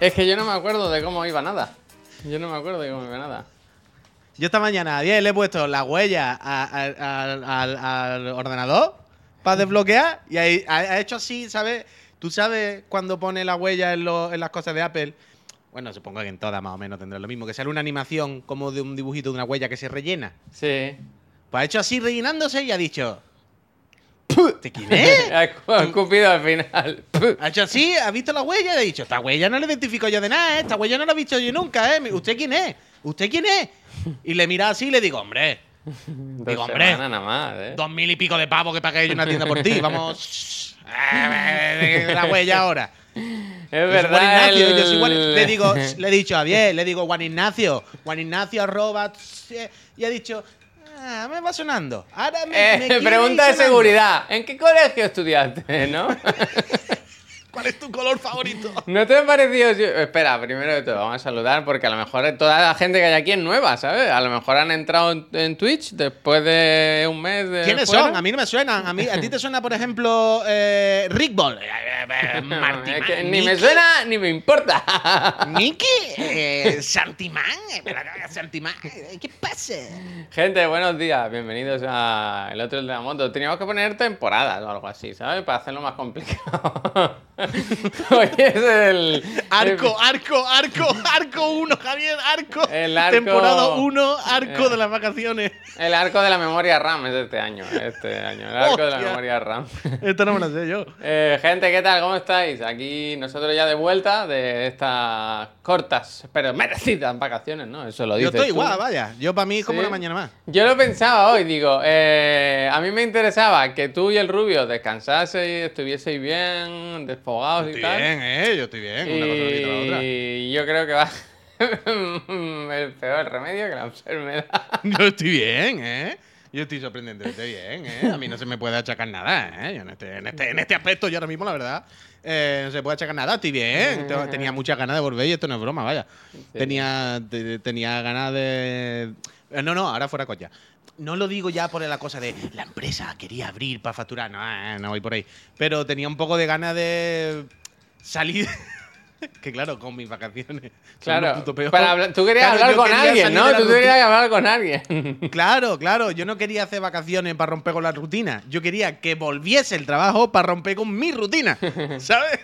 Es que yo no me acuerdo de cómo iba nada. Yo no me acuerdo de cómo iba nada. Yo esta mañana a 10 le he puesto la huella a- a- al- al- al ordenador para desbloquear y ahí- ha, ha hecho así, ¿sabes? Tú sabes cuando pone la huella en, lo- en las cosas de Apple. Bueno, supongo que en todas más o menos tendrá lo mismo. Que sale una animación como de un dibujito de una huella que se rellena. Sí. Pues ha hecho así rellenándose y ha dicho. ¿Te quién es? Ha escupido al final. Ha hecho así, ha visto la huella y ha dicho, esta huella no la identifico yo de nada, ¿eh? esta huella no la he visto yo nunca, ¿eh? ¿Usted quién es? ¿Usted quién es? Y le mira así y le digo, hombre, Dos Digo, hombre. nada más, ¿eh? dos mil y pico de pavos que pagué yo una tienda por ti, vamos... eh, la huella ahora. Es verdad. Ignacio, yo soy Juan- le digo, le he dicho a Javier, le digo Juan Ignacio, Juan Ignacio arroba, y ha dicho, ah, me va sonando. Ahora me, Eh, me pregunta de seguridad. ¿En qué colegio estudiaste, no? ¿Cuál es tu color favorito? ¿No te ha parecido? Espera, primero de todo, vamos a saludar porque a lo mejor toda la gente que hay aquí es nueva, ¿sabes? A lo mejor han entrado en, en Twitch después de un mes de. ¿Quiénes fuera. son? A mí no me suenan. A, mí, a ti te suena, por ejemplo, eh, Rick Ball. Eh, eh, es que ni me suena ni me importa. Nicky, eh, Santimán. eh, Santimán, ¿Qué pasa? Gente, buenos días, bienvenidos a El Otro de la Moto. Teníamos que poner temporadas o algo así, ¿sabes? Para hacerlo más complicado. Hoy es el. Arco, arco, arco, arco 1, Javier, arco. El arco- Temporada 1, arco Eh. de las vacaciones. El arco de la memoria RAM es de este año. Este año. El arco de la memoria RAM. Esto no me lo sé yo. Eh, gente, ¿qué tal? ¿Cómo estáis? Aquí nosotros ya de vuelta de estas cortas, pero merecidas vacaciones, ¿no? Eso lo Yo dices estoy tú. igual, vaya. Yo para mí es como Sí. una mañana más. Yo lo pensaba hoy, digo, eh, a mí me interesaba que tú y el rubio descansaseis, estuvieseis bien, desfogados y tal. bien, eh. Yo estoy bien. Una cosa no quita la otra. Y yo creo que va el peor remedio que la enfermedad. Yo estoy bien, ¿eh? Yo estoy sorprendentemente bien, ¿eh? A mí no se me puede achacar nada, ¿eh? Yo en este, en este, en este aspecto, yo ahora mismo, la verdad, eh, no se puede achacar nada. Estoy bien. Te- Tenía muchas ganas de volver y esto no es broma, vaya. Tenía, te- tenía ganas de... No, no, ahora fuera coña. No lo digo ya por la cosa de la empresa quería abrir para facturar, no, eh, no voy por ahí. Pero tenía un poco de ganas de salir... que claro, con mis vacaciones. Claro, tú querías Claro, hablar con quería alguien, ¿no? Tú querías hablar con alguien. Claro, claro. Yo no quería hacer vacaciones para romper con la rutina. Yo quería que volviese el trabajo para romper con mi rutina. ¿Sabes?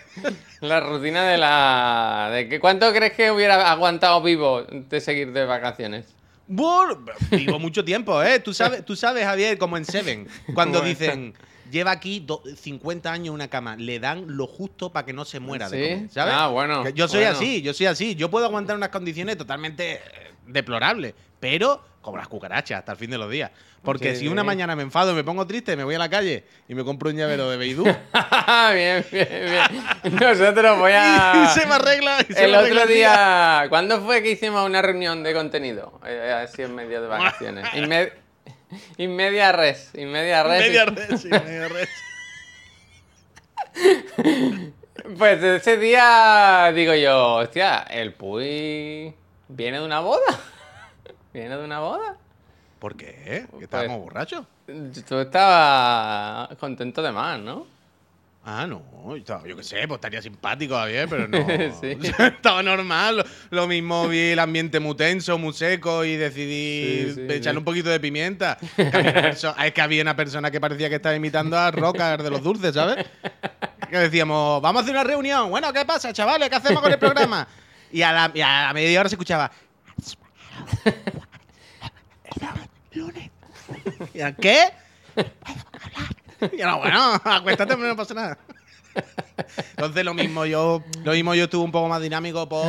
La rutina de la... De que, ¿Cuánto crees que hubiera aguantado vivo de seguir de vacaciones? Bueno, vivo mucho tiempo, ¿eh? Tú sabes, tú sabes, Javier, como en Seven, cuando Bueno. dicen, lleva aquí do- 50 años en una cama, le dan lo justo para que no se muera de ¿Sí? comer, ¿sabes? Ah, bueno, Yo soy bueno. así, yo soy así. Yo puedo aguantar unas condiciones totalmente eh, deplorables, pero como las cucarachas hasta el fin de los días. Porque Sí, si una mañana me enfado me pongo triste, me voy a la calle y me compro un llavero de Beidú bien, bien, bien. Nosotros voy a... y se me arregla. y se El me arregla otro día, ¿cuándo fue que hicimos una reunión de contenido? Eh, así en medio de vacaciones. Inme- Inmedia res, inmedia res. Media red, sí, media red. Pues ese día digo yo, hostia, el Puy viene de una boda. ¿Viene de una boda? ¿Por qué? Pues ¿Que estábamos borrachos? Tú estabas contento de más, ¿no? Ah, no, yo qué sé, pues estaría simpático, Javier, pero no. Sí. Estaba normal. Lo, mismo vi el ambiente muy tenso, muy seco y decidí Sí, sí, echarle un poquito de pimienta. Es que había una persona que parecía que estaba imitando a Rocker de los dulces, ¿sabes? Que decíamos, vamos a hacer una reunión. Bueno, ¿qué pasa, chavales? ¿Qué hacemos con el programa? Y a la, y a la media hora se escuchaba. Lunes. Y yo, ¿Qué? Y yo, bueno, acuéstate, no pasa nada. Entonces lo mismo yo, lo mismo yo estuve un poco más dinámico por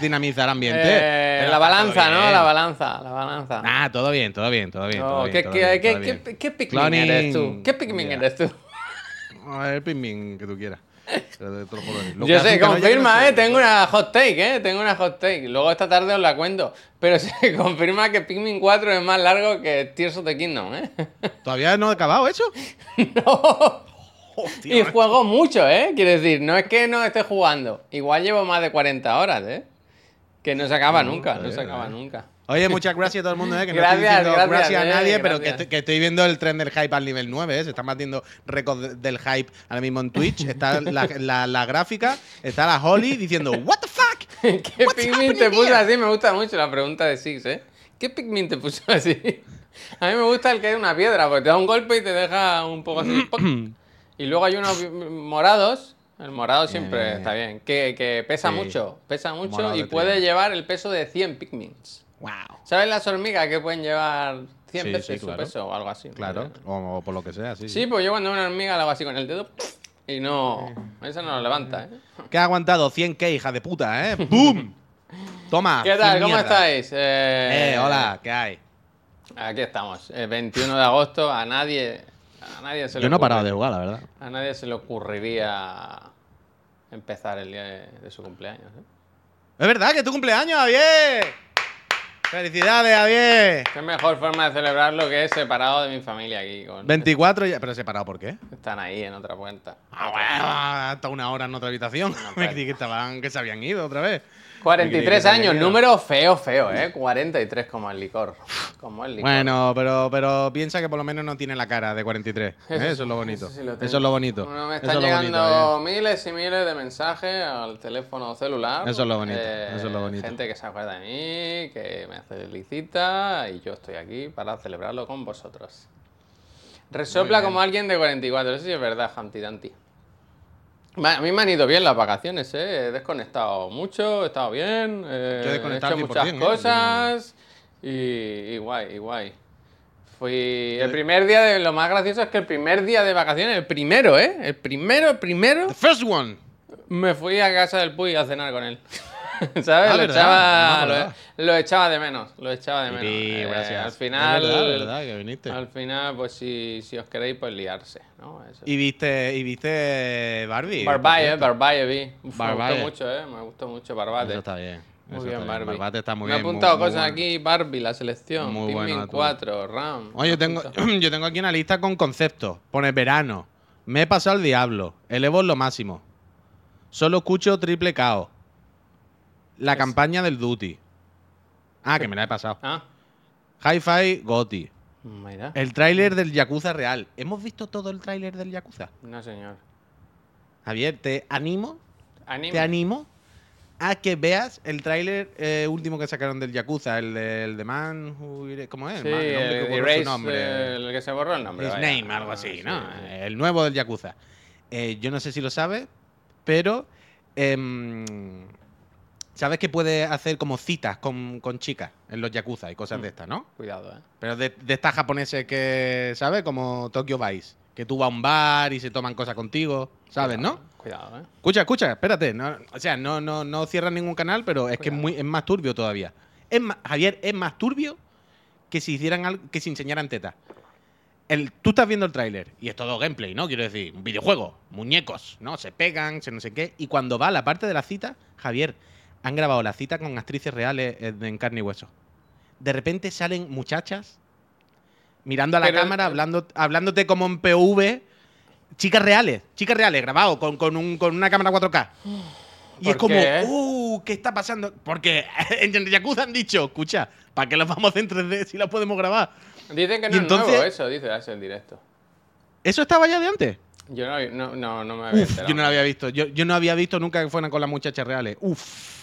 dinamizar ambiente. Eh, la balanza, ¿no? La balanza, la balanza. Ah, todo bien, todo bien, todo bien. No, todo bien, ¿qué, todo qué- bien, qué- todo bien. qué- qué Pikmin Cloning, eres tú? ¿Qué Pikmin ya. eres tú? A ver, Pikmin que tú quieras. Yo sé, confirma, no. ¿eh? Tengo una hot take, ¿eh? Tengo una hot take. Luego esta tarde os la cuento. Pero se confirma que Pikmin 4 es más largo que Tears of the Kingdom, ¿eh? ¿Todavía no ha acabado eso? no. Hostia, Y juego mucho, ¿eh? Quiero decir, no es que no esté jugando. Igual llevo más de 40 horas, ¿eh? Que no se acaba No, nunca, no se acaba eh. nunca. Oye, muchas gracias a todo el mundo, ¿eh? Que no Gracias, estoy diciendo gracias, gracias, eh, a nadie, pero que estoy, que estoy viendo el tren del hype al nivel 9, ¿eh? Se están batiendo récords de- del hype ahora mismo en Twitch. Está la, la- la gráfica, está la Holly diciendo, ¿What the fuck? ¿Qué Pikmin te puso así? Me gusta mucho la pregunta de Six, ¿eh? ¿Qué Pikmin te puso así? A mí me gusta el que hay una piedra, porque te da un golpe y te deja un poco así. y luego hay unos morados. El morado siempre Eh. está bien. Que, que pesa Sí. mucho, pesa mucho Morado y de puede llevar el peso de 100 Pikmins. Wow. ¿Sabes las hormigas que pueden llevar 100 Sí, veces sí, su peso o algo así? Claro, o, o por lo que sea, sí. Sí, pues yo cuando una hormiga la hago así con el dedo y no. Eso no lo levanta, ¿eh? Que ha aguantado 100k, hija de puta, ¿eh? ¡Bum! Toma. ¿Qué tal? 100 ¿Cómo mierda. estáis? Eh, Eh, hola, ¿qué hay? Aquí estamos, el 21 de agosto. A nadie, a nadie se le Yo no he parado de jugar, la verdad. A nadie se le ocurriría empezar el día de, de su cumpleaños. ¿eh? Es verdad que es tu cumpleaños, Javier. Felicidades, Javier. Qué mejor forma de celebrarlo que es separado de mi familia aquí. Con, 24 ya. ¿Pero separado por qué? Están ahí en otra cuenta. Ah, bueno, hasta una hora en otra habitación. Me pues. creí que estaban, que se habían ido otra vez. 43 se habían años, número feo, feo, ¿eh? 43 como el licor. Como el licor. Bueno, pero, pero piensa que por lo menos no tiene la cara de 43. ¿eh? Eso, sí, es lo bonito. eso sí lo Eso, tengo. es lo bonito. Bueno, me Eso están es llegando bonito, ¿eh? miles y miles de mensajes al teléfono celular. Eso es lo bonito, eso es lo bonito. Gente que se acuerda de mí, que me felicita y yo estoy aquí para celebrarlo con vosotros. Resopla como alguien de 44, eso sí es verdad, Humpty Dumpty. A mí me han ido bien las vacaciones, ¿eh? he desconectado mucho, he estado bien, eh, he hecho al 100%, muchas ¿eh? cosas y, y guay, y guay. Fui el primer día de lo más gracioso es que el primer día de vacaciones, el primero, ¿eh? El primero, el primero, The first one. me fui a casa del Puy a cenar con él. ¿Sabes? Ah, lo, ¿verdad? echaba, me lo, acordaba. lo echaba de menos, lo echaba de menos. Sí, Eh, gracias. Al final, Es verdad, es verdad que viniste. al final, pues si, si os queréis, pues liarse, ¿no? Eso. Y viste, y viste Barbie. Por cierto. Barbaye vi. Uf, Barbaye. Me gustó mucho, ¿eh? Me gustó mucho Barbate. Eso está bien. Muy bien, está Barbie. Barbate está muy Me he bien. muy- apuntado muy cosas bueno. aquí, Barbie, la selección, Muy bueno, Pikmin tú. 4, RAM. Oye, yo tengo, yo tengo aquí una lista con conceptos. Pone verano. Me he pasado el diablo. Elevo lo máximo. Solo escucho triple KO. La Es- campaña del Duty. Ah, que me la he pasado. Ah, Hi-Fi Goti. mira. El tráiler del Yakuza real. ¿Hemos visto todo el tráiler del Yakuza? No, señor. Javier, te animo, Anime. te animo a que veas el tráiler eh, último que sacaron del Yakuza, el de, el de Man Who ¿Cómo es? Sí, Man- el hombre que el Erase, nombre. el que se borró el nombre. His vaya. Name, algo así, Sí, ¿no? sí. El nuevo del Yakuza. Eh, yo no sé si lo sabes, pero em, sabes que puede hacer como citas con, con chicas en los Yakuza y cosas de estas, ¿no? Cuidado, ¿eh? Pero de, de estas japoneses que, ¿sabes? Como Tokyo Vice. Que tú vas a un bar y se toman cosas contigo, ¿sabes, no? Cuidado, ¿eh? Escucha, escucha, espérate. no- o sea, no, no, no cierras ningún canal, pero es que es, muy, es más turbio todavía. Es más- Javier, es más turbio que si hicieran algo, que si enseñaran tetas. El, tú estás viendo el tráiler y es todo gameplay, ¿no? Quiero decir, un videojuego, muñecos, ¿no? Se pegan, se no sé qué. Y cuando va a la parte de la cita, Javier, han grabado la cita con actrices reales eh, en carne y hueso. De repente salen muchachas mirando a la Pero- cámara, hablando, hablándote como en PV. Chicas reales, chicas reales, grabado con, con, un- con una cámara 4K. Y ¿Por es como, qué? uh, ¿qué está pasando? Porque en Yakuza han dicho, escucha, ¿para qué las vamos en 3D si las podemos grabar? Dicen que no es nuevo entonces- eso, dice, es el directo. ¿Eso estaba ya de antes? Yo no, no, no, no me había Uf, yo no lo había visto. Yo, yo no había visto nunca que fueran con las muchachas reales. Uf.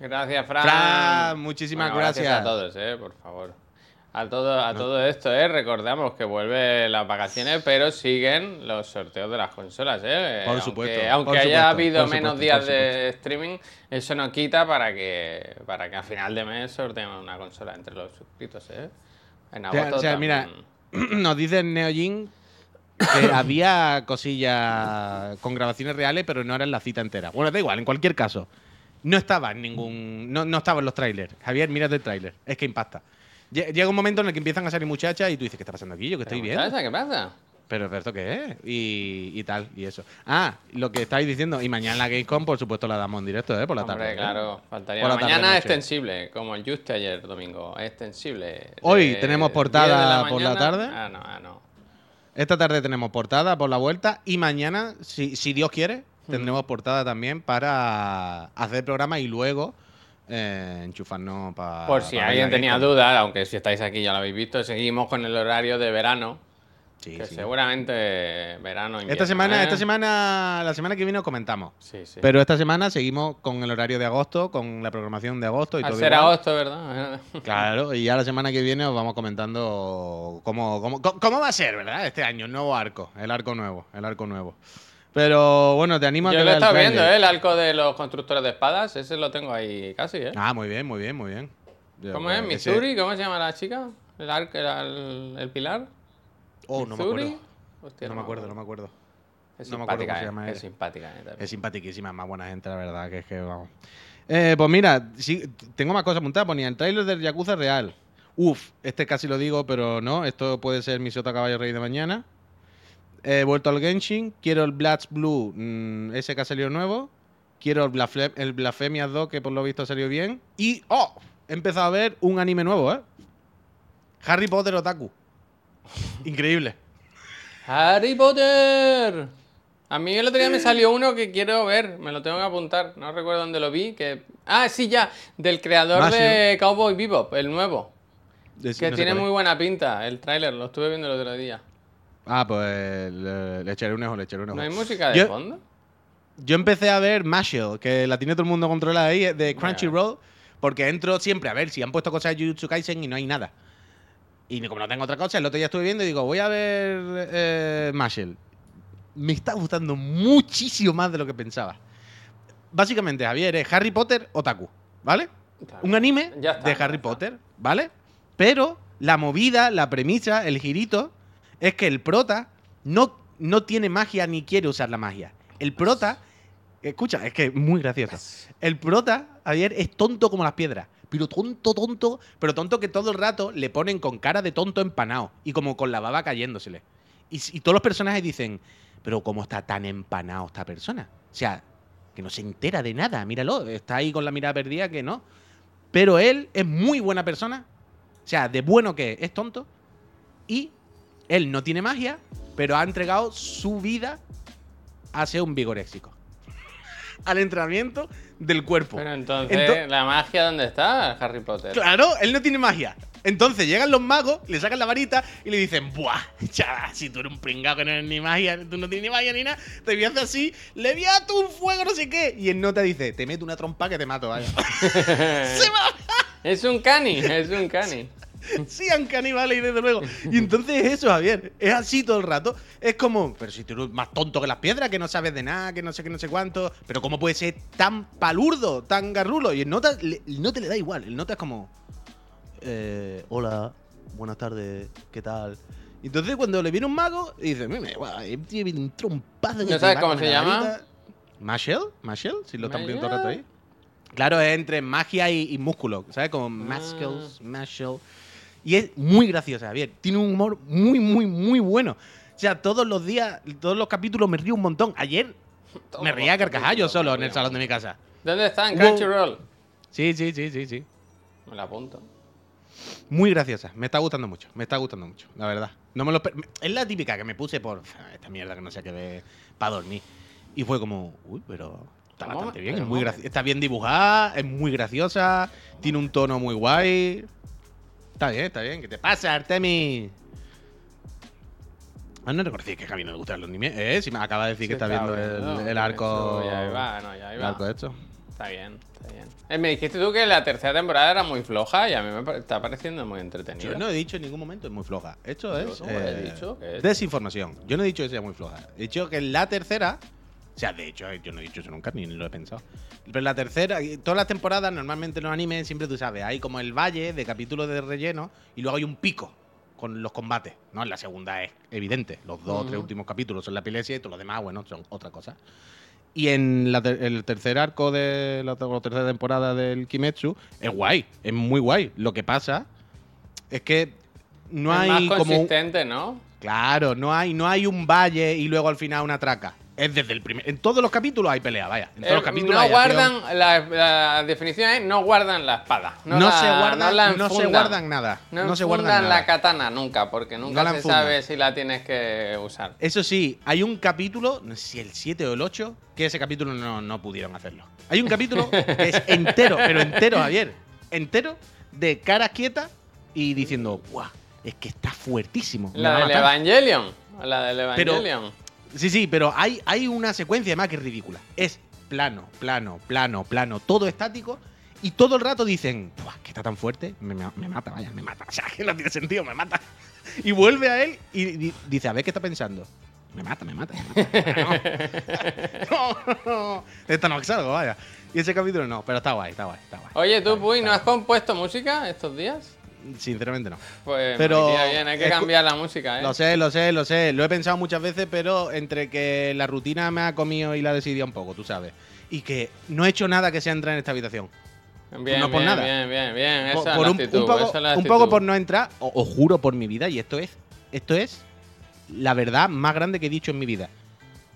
Gracias, Fran. Fran, muchísimas Bueno, gracias. a todos, eh, por favor. A todo, a todo esto, eh, recordamos que vuelve las vacaciones, pero siguen los sorteos de las consolas, eh. Por Aunque- supuesto, Aunque por haya supuesto, habido menos días de streaming, eso no quita para que, para que a final de mes sorteemos una consola entre los suscritos, eh. En agosto o sea, mira, nos dice Neojin que había cosillas con grabaciones reales, pero no eran la cita entera. Bueno, da igual, en cualquier caso. No estaba en ningún. No, no estaba en los trailers. Javier, mírate el trailer. Es que impacta. Lle- Llega un momento en el que empiezan a salir muchachas y tú dices, ¿qué está pasando aquí? Yo que estoy viendo. muchacha, ¿Qué pasa? Pero ¿pero esto qué es? Y, y tal, y eso. Ah, lo que estáis diciendo. Y mañana la Gamescom, por supuesto, la damos en directo, ¿eh? Por la Hombre, tarde. ¿eh? claro, faltaría. Por la tarde, mañana noche. extensible, como el Juste ayer domingo, extensible. Hoy De tenemos 10 portada la por la tarde. Ah, no, ah, no. Esta tarde tenemos portada por la vuelta y mañana, si, si Dios quiere, Tendremos portada también para hacer programa y luego eh, enchufarnos para. Por si alguien tenía dudas, aunque si estáis aquí ya lo habéis visto, seguimos con el horario de verano. Sí, que sí. seguramente verano. Esta invierno, semana, ¿eh? esta semana, la semana que viene os comentamos. Sí, sí. Pero esta semana seguimos con el horario de agosto, con la programación de agosto y Al todo ser igual. agosto, ¿verdad? Claro, y ya la semana que viene os vamos comentando cómo, cómo, cómo- cómo va a ser, ¿verdad? Este año, el nuevo arco, el arco nuevo, el arco nuevo. Pero bueno, te animo a Yo que lo estado viendo. ¿eh? El arco de los constructores de espadas. Ese lo tengo ahí casi, ¿eh? Ah, muy bien, muy bien, muy bien. Yo, ¿Cómo es? ese- ¿Missouri? ¿Cómo se llama la chica? ¿El arco, el, el pilar? Oh, no me ¿Missouri? acuerdo. Hostia, No me acuerdo, no me acuerdo. Es no me acuerdo simpática, cómo se ¿eh? llama Es simpática, ¿eh? Es simpaticísima, más buena gente, la verdad, que es que vamos. Eh, pues mira, sí, tengo más cosas apuntadas. Ponía el tráiler del Yakuza real. Uf, este casi lo digo, pero no. Esto puede ser mi sota caballo rey de mañana. He vuelto al Genshin. Quiero el Bloods Blue, mm, ese que ha salido nuevo. Quiero el, Blasfe- el Blasphemia 2, que por lo visto ha salido bien. Y, oh, he empezado a ver un anime nuevo, ¿eh? Harry Potter Otaku. Increíble. ¡Harry Potter! A mí el otro día me salió uno que quiero ver, me lo tengo que apuntar, no recuerdo dónde lo vi. Que... Ah, sí, ya, del creador Más, de Cowboy Bebop, el nuevo. Es- Que no tiene muy buena pinta, el tráiler, lo estuve viendo el otro día. Ah, pues le, le echaré un ojo, le echaré un ojo. ¿No hay música de Yo- fondo? Yo empecé a ver Mashal, que la tiene todo el mundo controlada ahí, de Crunchyroll, porque entro siempre a ver si han puesto cosas de Jujutsu Kaisen y no hay nada. Y como no tengo otra cosa, el otro día estuve viendo y digo, voy a ver eh. Me está gustando muchísimo más de lo que pensaba. Básicamente, Javier, es Harry Potter Otaku, ¿vale? Un anime Ya está, de Harry. Potter, ¿vale? Pero la movida, la premisa, el girito, es que el prota no, no tiene magia ni quiere usar la magia. El prota, escucha, es que es muy gracioso. El prota, ayer, es tonto como las piedras. Pero tonto, tonto, pero tonto que todo el rato le ponen con cara de tonto empanado y como con la baba cayéndosele. Y, y todos los personajes dicen, pero ¿cómo está tan empanado esta persona? O sea, que no se entera de nada, míralo, está ahí con la mirada perdida que no. Pero él es muy buena persona. O sea, de bueno que es, es tonto. Y él no tiene magia, pero ha entregado su vida a ser un vigoréxico. Al entrenamiento del cuerpo. Pero entonces, Ento- ¿la magia dónde está, Harry Potter? Claro, él no tiene magia. Entonces llegan los magos, le sacan la varita y le dicen, ¡buah! Chaval, si tú eres un pringado que no eres ni magia, tú no tienes ni magia ni nada, te voy a hacer así, le voy a dar un fuego, no sé qué. Y él no te dice, te meto una trompa que te mato, vaya. Se va. Es un cani, es un cani. Sean caníbales, desde luego. Y entonces es eso, Javier. Es así todo el rato. Es como, pero si tú eres más tonto que las piedras, que no sabes de nada, que no sé qué, no sé cuánto. Pero ¿cómo puede ser tan palurdo, tan garrulo? Y el nota, le- el nota le da igual. El nota es como, eh, hola, buenas tardes, ¿qué tal? Y entonces cuando le viene un mago, y dice, mira, guau, viene un trompazo. ¿No sabes cómo se la llama? varita". ¿Mashel? ¿Mashel? Si lo están poniendo todo el rato ahí. Claro, es entre magia y, y músculo, ¿sabes? Como Ah. muscles, Mashel. Y es muy graciosa, Javier. Tiene un humor muy, muy, muy bueno. O sea, todos los días, todos los capítulos me río un montón. Ayer me reía a carcajallos solo en el salón de mi casa. ¿Dónde está? En Crunchyroll. Sí, sí, sí, sí, sí. Me la apunto. Muy graciosa. Me está gustando mucho. Me está gustando mucho, la verdad. No me lo es la típica que me puse por "Ah, esta mierda que no sé qué ver para dormir. Y fue como, uy, pero está bastante bien. Es muy está bien dibujada, es muy graciosa, tiene un tono muy guay. Está bien, está bien. ¿Qué te pasa, Artemis? Ah, no reconocí que a Javi no le gustan los animes. Eh, si me acaba de decir que está viendo viendo, el, el arco. eso Ya iba, no, ya el iba. arco hecho. Está bien, está bien. Eh, me dijiste tú que la tercera temporada era muy floja y a mí me está pareciendo muy entretenida. Yo no he dicho en ningún momento es muy floja. Esto es Yo no he dicho que es- desinformación. Yo no he dicho que sea muy floja. He dicho que la tercera, o sea, de hecho, yo no he dicho eso nunca ni lo he pensado. Pero la tercera, todas las temporadas, normalmente en los animes, siempre tú sabes, hay como el valle de capítulos de relleno y luego hay un pico con los combates. ¿no? En la segunda es evidente. Los dos o tres últimos capítulos son la epilepsia y todos los demás, bueno, son otra cosa. Y en la ter- el tercer arco de la, ter- la tercera temporada del Kimetsu es guay, es muy guay. Lo que pasa es que no es hay más como consistente, ¿no? claro, no hay no hay un valle y luego al final una traca. Es desde el primer en todos los capítulos hay pelea, vaya. En todos Eh, los capítulos no hay guardan, la, la definición es no guardan la espada. No, no, la- se guardan, no, se guardan nada. No, No, se guardan nada. la katana nunca, porque nunca se sabe si la tienes que usar. Eso sí, hay un capítulo, no sé si el 7 o el 8, que ese capítulo no, no pudieron hacerlo. Hay un capítulo que es entero, pero entero, Javier. Entero, de caras quietas y diciendo, ¡buah! Es que está fuertísimo. La del. Evangelion. La del Pero- Evangelion. Sí, sí, pero hay, hay una secuencia además que es ridícula. Es plano, plano, plano, plano, todo estático. Y todo el rato dicen, "Buah, que está tan fuerte, me, me- me mata, vaya, me mata. O sea, que no tiene sentido, me mata. Y vuelve a él y di- dice, a ver qué está pensando. Me mata, me mata, me mata. No, no, no. Esta no salgo, vaya. Y ese capítulo no, pero está guay, está guay, está guay. Oye, tú, Está Puy, guay, ¿no has compuesto música estos días? Sinceramente no. Pues Pero- bien, hay que cambiar la música, ¿eh? Lo sé, lo sé, lo sé. Lo he pensado muchas veces, pero entre que la rutina me ha comido y la decidido un poco, tú sabes. Y que no he hecho nada que sea entrar en esta habitación. Bien, no por bien, nada. bien, bien, bien. Por- Esa es la un, actitud, un poco, esa es la un poco por no entrar, os juro por mi vida, y esto es, esto es la verdad más grande que he dicho en mi vida.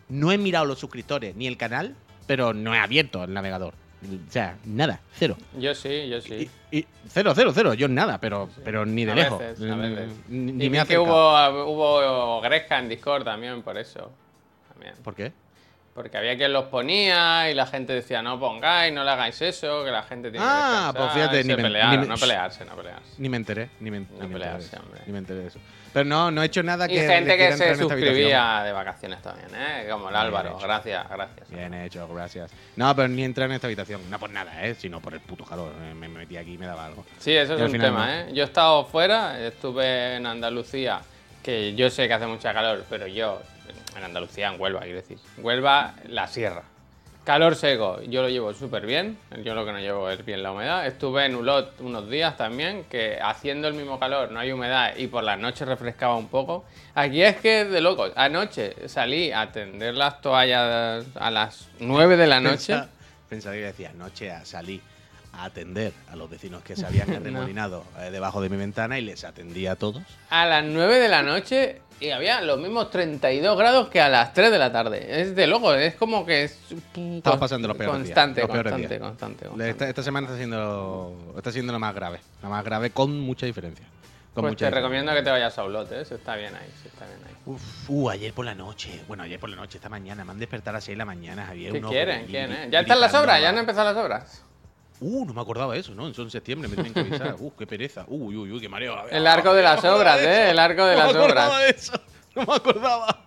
No he mirado los suscriptores ni el canal, pero no he abierto el navegador. O sea, nada, cero. Yo sí, yo sí. Y, y- cero, cero, cero. Yo nada, pero, pero ni de A lejos. veces, a veces. Ni, y ni vi me que hubo, hubo Gresca en Discord también, por eso. También. ¿Por qué? Porque había quien los ponía y la gente decía, no pongáis, no le hagáis eso, que la gente tiene Ah, que pues descansar", fíjate, y ni me- pelearon, ni me- no pelearse, no pelearse. Ni me enteré, ni me, ni me enteré, pelearse, de eso, hombre. ni me enteré de eso. Pero no, no he hecho nada Y que. gente que se suscribía de vacaciones también, ¿eh? Como el Bien Álvaro. hecho. Gracias, gracias. Bien hecho, gracias. No, pero ni entrar en esta habitación. No por nada, ¿eh? Sino por el puto calor. Eh, Me metí aquí y me daba algo. Sí, eso Y es un final tema. ¿eh? Yo he estado fuera, estuve en Andalucía, que yo sé que hace mucha calor, pero yo, en Andalucía, en Huelva, quiero decir. Huelva, la sierra. Calor seco, yo lo llevo súper bien, yo lo que no llevo es bien la humedad. Estuve en Ulot unos días también, que haciendo el mismo calor, no hay humedad y por las noches refrescaba un poco. Aquí es que de locos. Anoche salí a tender las toallas a las 9 de la noche. Pensa- Pensaba que decía, anoche salí a atender a los vecinos que se habían arremolinado eh, debajo de mi ventana y les atendí a todos. a las 9 de la noche y había los mismos 32 grados que a las 3 de la tarde. Es de loco, es como que es Estamos pasando los peores días, constante, los peores constante, días. constante. Esta, esta semana está siendo, está siendo lo más grave. La más grave con mucha diferencia. Con Pues mucha te diferencia. recomiendo que te vayas a Ulot, ¿eh? Eso está bien ahí, está bien ahí. Uf, uh, ayer por la noche. Bueno, ayer por la noche, esta mañana. Me han despertado a las 6 de la mañana, Javier. ¿Qué quieren? ¿Quién, eh? ¿Ya están las obras? ¿Ya han empezado las obras? Uh, no me acordaba de eso, ¿no? Eso en septiembre me tienen que avisar. Uh, qué pereza. Uy, uy, uy, qué mareo. la El arco de las obras, ¿eh? El arco de no las me acordaba obras. de eso. No me acordaba.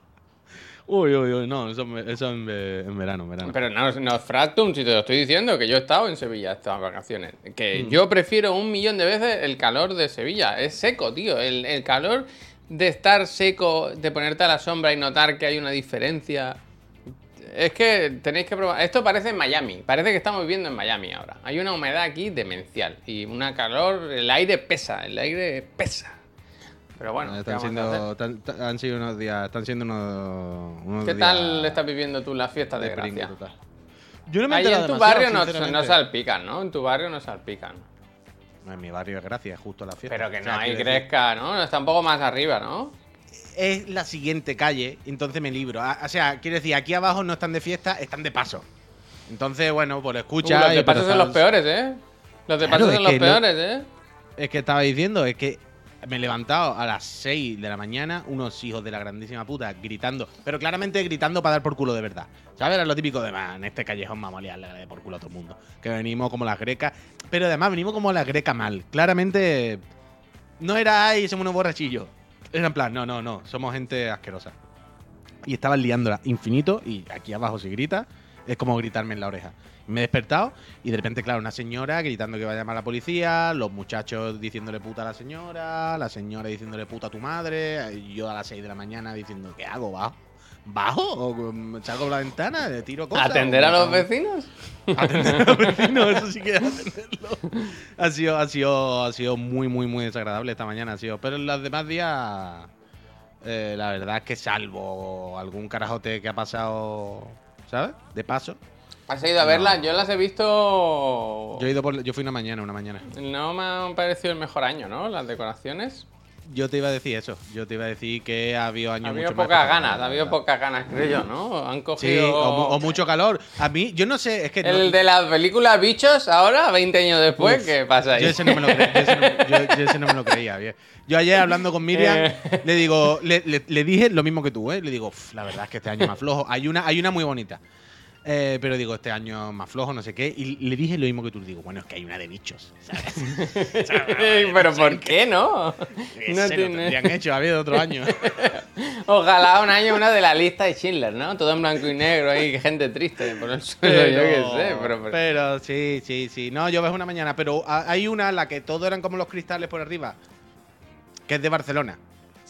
Uy, uy, uy, no, eso, eso en, ve- en verano, en verano. Pero no, no es Fractum, si te lo estoy diciendo, que yo he estado en Sevilla estas vacaciones. Mm. Que yo prefiero un millón de veces el calor de Sevilla. Es seco, tío. El, el calor de estar seco, de ponerte a la sombra y notar que hay una diferencia. Es que tenéis que probar. Esto parece en Miami. Parece que estamos viviendo en Miami ahora. Hay una humedad aquí demencial. Y una calor. El aire pesa. El aire pesa. Pero bueno, ¿qué, están siendo, tan- tan- han sido unos días, están siendo unos, unos ¿Qué días tal estás viviendo tú las fiestas de, de gracia? total. Yo no me Ahí en tu barrio no, salpican, ¿no? En tu barrio no salpican. En mi barrio es gracia, justo a la fiesta. Pero que O no sea, hay quiero decir, crezca, ¿no? Está un poco más arriba, ¿no? Es la siguiente calle, entonces me libro. Ah, O sea, quiero decir, aquí abajo no están de fiesta, están de paso. Entonces, bueno, pues lo Uh, escucha. los de pasos son los peores, ¿eh? Los de Claro, es son los lo- peores, ¿eh? Es que estaba diciendo, es que me he levantado a las 6 de la mañana, unos hijos de la grandísima puta gritando, pero claramente gritando para dar por culo de verdad. ¿Sabes? Era lo típico de, "Man, en este callejón vamos a de por culo a todo el mundo. Que venimos como las grecas, pero además venimos como las grecas mal. Claramente no era, ay, somos unos borrachillos. Era en plan, no, no, no, somos gente asquerosa. Y estaban liándola infinito y aquí abajo si grita, es como gritarme en la oreja. Me he despertado y de repente, claro, una señora gritando que va a llamar a la policía, los muchachos diciéndole puta a la señora, la señora diciéndole puta a tu madre, yo a las 6 de la mañana diciendo, ¿qué hago? ¿Bajo? ¿Bajo? ¿O salgo por la ventana? ¿Le tiro cosas? ¿Atender ¿O- a los vecinos? Atender a los vecinos, eso sí que es atenderlo. Ha sido, ha sido, ha sido muy, muy, muy desagradable esta mañana. Ha sido. Pero en los demás días, eh, la verdad es que salvo algún carajote que ha pasado, ¿sabes? De paso. ¿Has ido a verlas? Yo las he visto... Yo he ido por, yo fui una mañana, una mañana. No me han parecido el mejor año, ¿no? Las decoraciones. Yo te iba a decir eso. Yo te iba a decir que ha habido Ha años habido mucho más pocas ganas, ha habido pocas ganas, creo yo, ¿no? Han Sí, cogido... o, mu- o mucho calor. A mí, yo no sé, es que. no- El de la película Bichos, ahora, 20 años después, Uf, ¿qué pasa ahí? Yo ese no me lo, cre- yo ese no- yo- yo ese no me lo creía, bien. Yo ayer hablando con Miriam, Eh. le digo, le, le- le dije lo mismo que tú, ¿eh? Le digo, "Uf, la verdad es que este año es más flojo. Hay una, hay una muy bonita. Eh, pero digo, este año más flojo, no sé qué. Y le dije lo mismo que tú. Digo, bueno, es que hay una de bichos, ¿sabes? Pero ¿por qué no? Ese No lo tiene- tendrían hecho, ha habido otro año. Ojalá un año una de la lista de Schindler, ¿no? Todo en blanco y negro ahí, gente triste por el suelo, yo qué sé, pero... pero- pero sí, sí, sí. No, yo ves una mañana, pero ha- hay una en la que todo eran como los cristales por arriba, que es de Barcelona.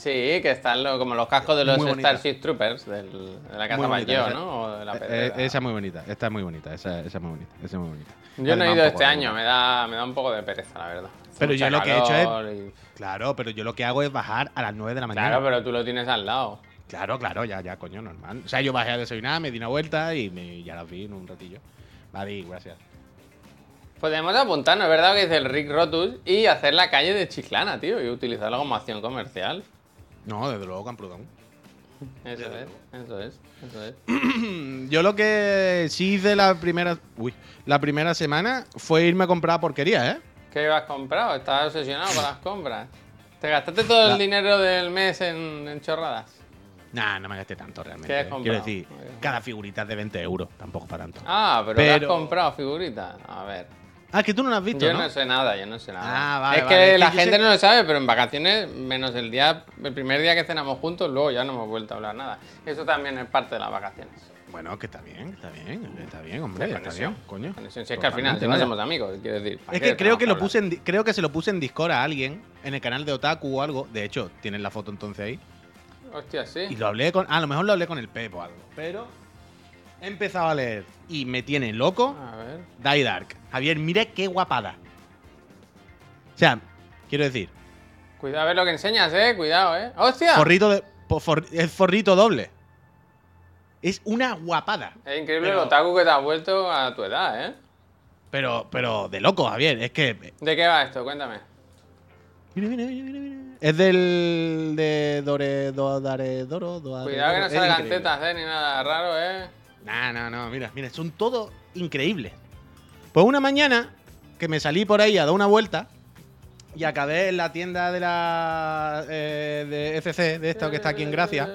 Sí, que están lo- como los cascos de los. Starship Troopers del- de la Casa esa- ¿no? O de la Eh, eh, esa es muy bonita, esta es muy bonita, esa, esa es muy bonita, esa es muy bonita. Yo no he ido este año, me da, me da un poco de pereza, la verdad. Pero yo lo que he hecho es- y- Claro, pero yo lo que hago es bajar a las 9 de la mañana. Claro, pero tú lo tienes al lado. Claro, claro, ya, ya, coño, normal. O sea, yo bajé a desayunar, me di una vuelta y me, ya las vi en un ratillo. Vale, gracias. Podemos apuntarnos, verdad que dice el Rick Rotus y hacer la calle de Chiclana, tío, y utilizarla como acción comercial. No, desde luego, Camprodón. Eso es, eso es, eso es. Yo lo que sí hice la primera, uy, la primera semana fue irme a comprar porquería, ¿eh? ¿Qué has comprado? Estabas obsesionado con las compras. ¿Te gastaste todo La- el dinero del mes en, en chorradas? Nah, no me gasté tanto realmente. ¿Qué has ¿eh? comprado? Quiero decir, cada figurita es de 20 euros, tampoco para tanto. Ah, pero, ¿qué has comprado figuritas. A ver. Ah, que tú no lo has visto, Yo ¿no? no sé nada, yo no sé nada. Ah, vale, es que vale, es que la gente sé- no lo sabe, pero en vacaciones, menos el día, el primer día que cenamos juntos, luego ya no hemos vuelto a hablar nada. Eso también es parte de las vacaciones. Bueno, que está bien, está bien, está bien, hombre, está bien, coño. Si es que al final, si no somos amigos, quiero decir. ¿para Es que creo que lo puse en, creo que se lo puse en Discord a alguien en el canal de Otaku o algo. De hecho, tienen la foto entonces ahí. Hostia, sí. Y lo hablé con. A lo mejor lo hablé con el Pep o algo. Pero he empezado a leer y me tiene loco A ver. Die Dark. Javier, mira qué guapada. O sea, quiero decir, Cuidado a ver lo que enseñas, eh. Cuidado, eh. ¡Hostia! forrito de. for- es forrito doble. Es una guapada. Es increíble Pero- el otaku que te has vuelto a tu edad, eh. Pero, pero de loco, Javier. Es que. ¿De qué va esto? Cuéntame. Mira, mira, mira, mira, mira. Es del. de Dore. Do, Dare, Doro. Doare, Cuidado que no salgan tetas, eh, ni nada raro, eh. No, no, no, mira, mira, son todo increíbles. Pues una mañana que me salí por ahí a dar una vuelta y acabé en la tienda de la eh, de FC, de esta que está aquí en Gracia,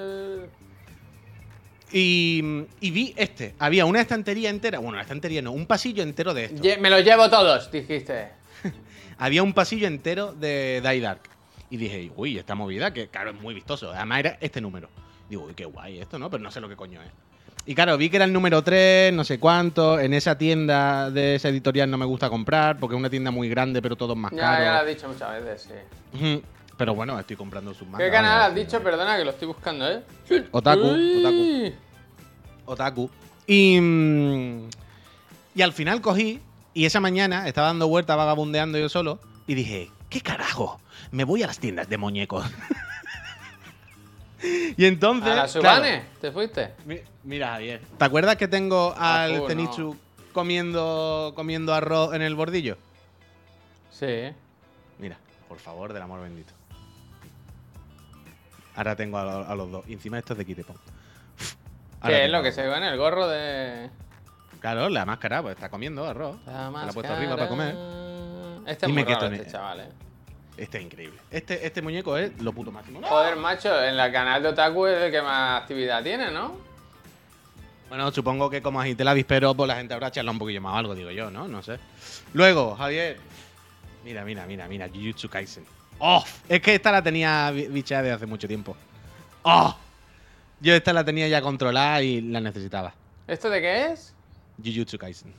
y, y vi este. Había una estantería entera, bueno, una estantería no, un pasillo entero de esto. Me los llevo todos, dijiste. Había un pasillo entero de Die Dark. Y dije, uy, esta movida, que claro, es muy vistoso. Además era este número. Digo, uy, qué guay esto, ¿no? Pero no sé lo que coño es. Y claro, vi que era el número 3, no sé cuánto. En esa tienda de esa editorial no me gusta comprar porque es una tienda muy grande, pero todo es más Ya, ya lo has caro. dicho muchas veces, sí. Pero bueno, estoy comprando sus mangas. ¿Qué canal has dicho? Perdona, que lo estoy buscando, ¿eh? Otaku, Uy. Otaku. Y, y al final cogí y esa mañana estaba dando vueltas, vagabundeando yo solo y dije, ¿qué carajo? Me voy a las tiendas de muñecos. y entonces... ¿A la claro, Subane? ¿Te fuiste? mi- mira, Javier. ¿Te acuerdas que tengo al full, Zenitsu comiendo, comiendo arroz en el bordillo? Sí. Mira, por favor, del amor bendito. Ahora tengo a, lo- a los dos. Y encima esto es de Kitepon. ¿Qué es lo que se ve en el gorro de. Claro, la máscara, pues está comiendo arroz. La Me la he puesto arriba para comer. Este es muy raro, este chaval, eh. Este es increíble. Este, este muñeco es lo puto máximo. Joder, macho, en el canal de Otaku es el que más actividad tiene, ¿no? Bueno, supongo que como agité el avispero, pues la gente habrá charlado un poquillo más o algo, digo yo, ¿no? No sé. Luego, Javier. Mira, mira, mira, mira. Jujutsu Kaisen. ¡Oh! Es que esta la tenía bi- bichada de hace mucho tiempo. ¡Oh! Yo esta la tenía ya controlada y la necesitaba. ¿Esto de qué es? Jujutsu Kaisen.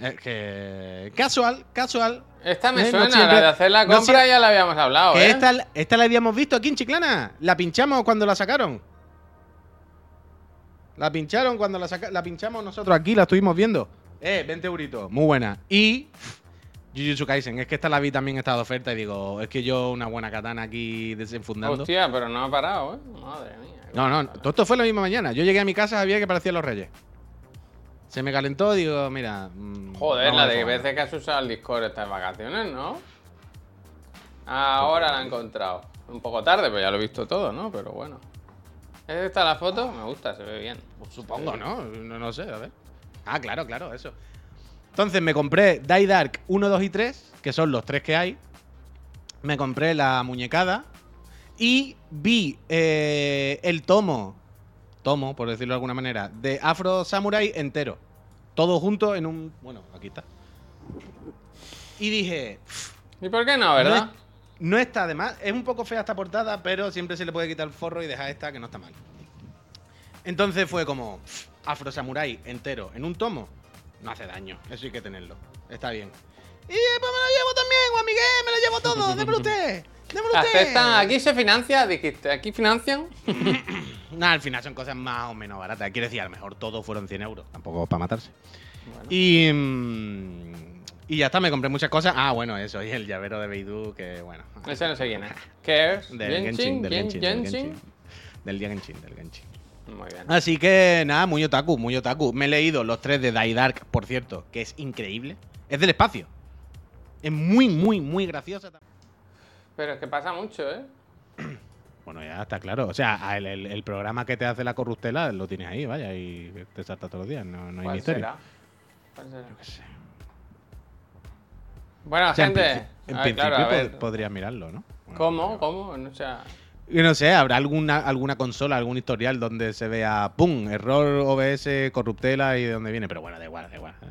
Es que. Casual, casual. Esta me Eh, no suena, siempre- la de hacer la no compra sie- ya la habíamos hablado, ¿eh? esta, esta la habíamos visto aquí en Chiclana. La pinchamos cuando la sacaron. La pincharon cuando la saca- la pinchamos nosotros aquí, la estuvimos viendo. Eh, 20 euritos, muy buena. Y Jujutsu Kaisen, es que esta la vi también esta de oferta y digo, es que yo una buena katana aquí desenfundando. Hostia, pero no ha parado, ¿eh? Madre mía. No, no, todo esto fue la misma mañana. Yo llegué a mi casa, sabía que parecían los reyes. Se me calentó, digo, mira. mm, Joder, la de probar. veces que has usado el Discord estas vacaciones, ¿no? Ahora la he encontrado. Un poco tarde, pero ya lo he visto todo, ¿no? Pero bueno. ¿Es esta la foto? Me gusta, se ve bien. Pues supongo, ¿no? ¿no? No sé, a ver. Ah, claro, claro, eso. Entonces me compré Die Dark 1, 2 y 3, que son los tres que hay. Me compré la muñecada. Y vi eh, el tomo tomo, por decirlo de alguna manera, de Afro Samurai entero. Todo junto en un. Bueno, aquí está. Y dije. ¿Y por qué no, verdad? No, es- no está de más. Es un poco fea esta portada, pero siempre se le puede quitar el forro y dejar esta que no está mal. Entonces fue como pff, Afro Samurai entero en un tomo. No hace daño, eso hay que tenerlo. Está bien. Y pues me lo llevo también, Juan Miguel, me lo llevo todo. Démelo usted. Démelo usted. Aceptan, aquí se financia, dijiste, aquí financian. Nah, al final son cosas más o menos baratas. Quiero decir, a lo mejor todo fueron 100 euros. Tampoco para matarse. Bueno. Y. mm, y ya está, me compré muchas cosas. Ah, bueno, eso. Y el llavero de Beidou, que bueno. Ese no sé quién es. ¿Qué es? Del Genshin, del ¿Gen- Genshin, del Genshin? Genshin. Del Genshin, del Genshin. Muy bien. Así que nada, muy otaku, muy otaku. Me he leído los tres de Die Dark, por cierto, que es increíble. Es del espacio. Es muy, muy, muy graciosa. Pero es que pasa mucho, ¿eh? Bueno, ya está claro. O sea, el, el- el programa que te hace la corruptela lo tienes ahí, vaya, y te salta todos los días. No, no hay ¿Cuál misterio. será? ¿Cuál será? Yo qué sé. Bueno, O sea, en gente. en a ver, principio claro, pod- podrías mirarlo, ¿no? Bueno, ¿Cómo? ¿Cómo? O sea, Yo no sé, habrá alguna, alguna consola, algún historial donde se vea, ¡pum! Error OBS, corruptela y de dónde viene. Pero bueno, da igual, da igual. Eh.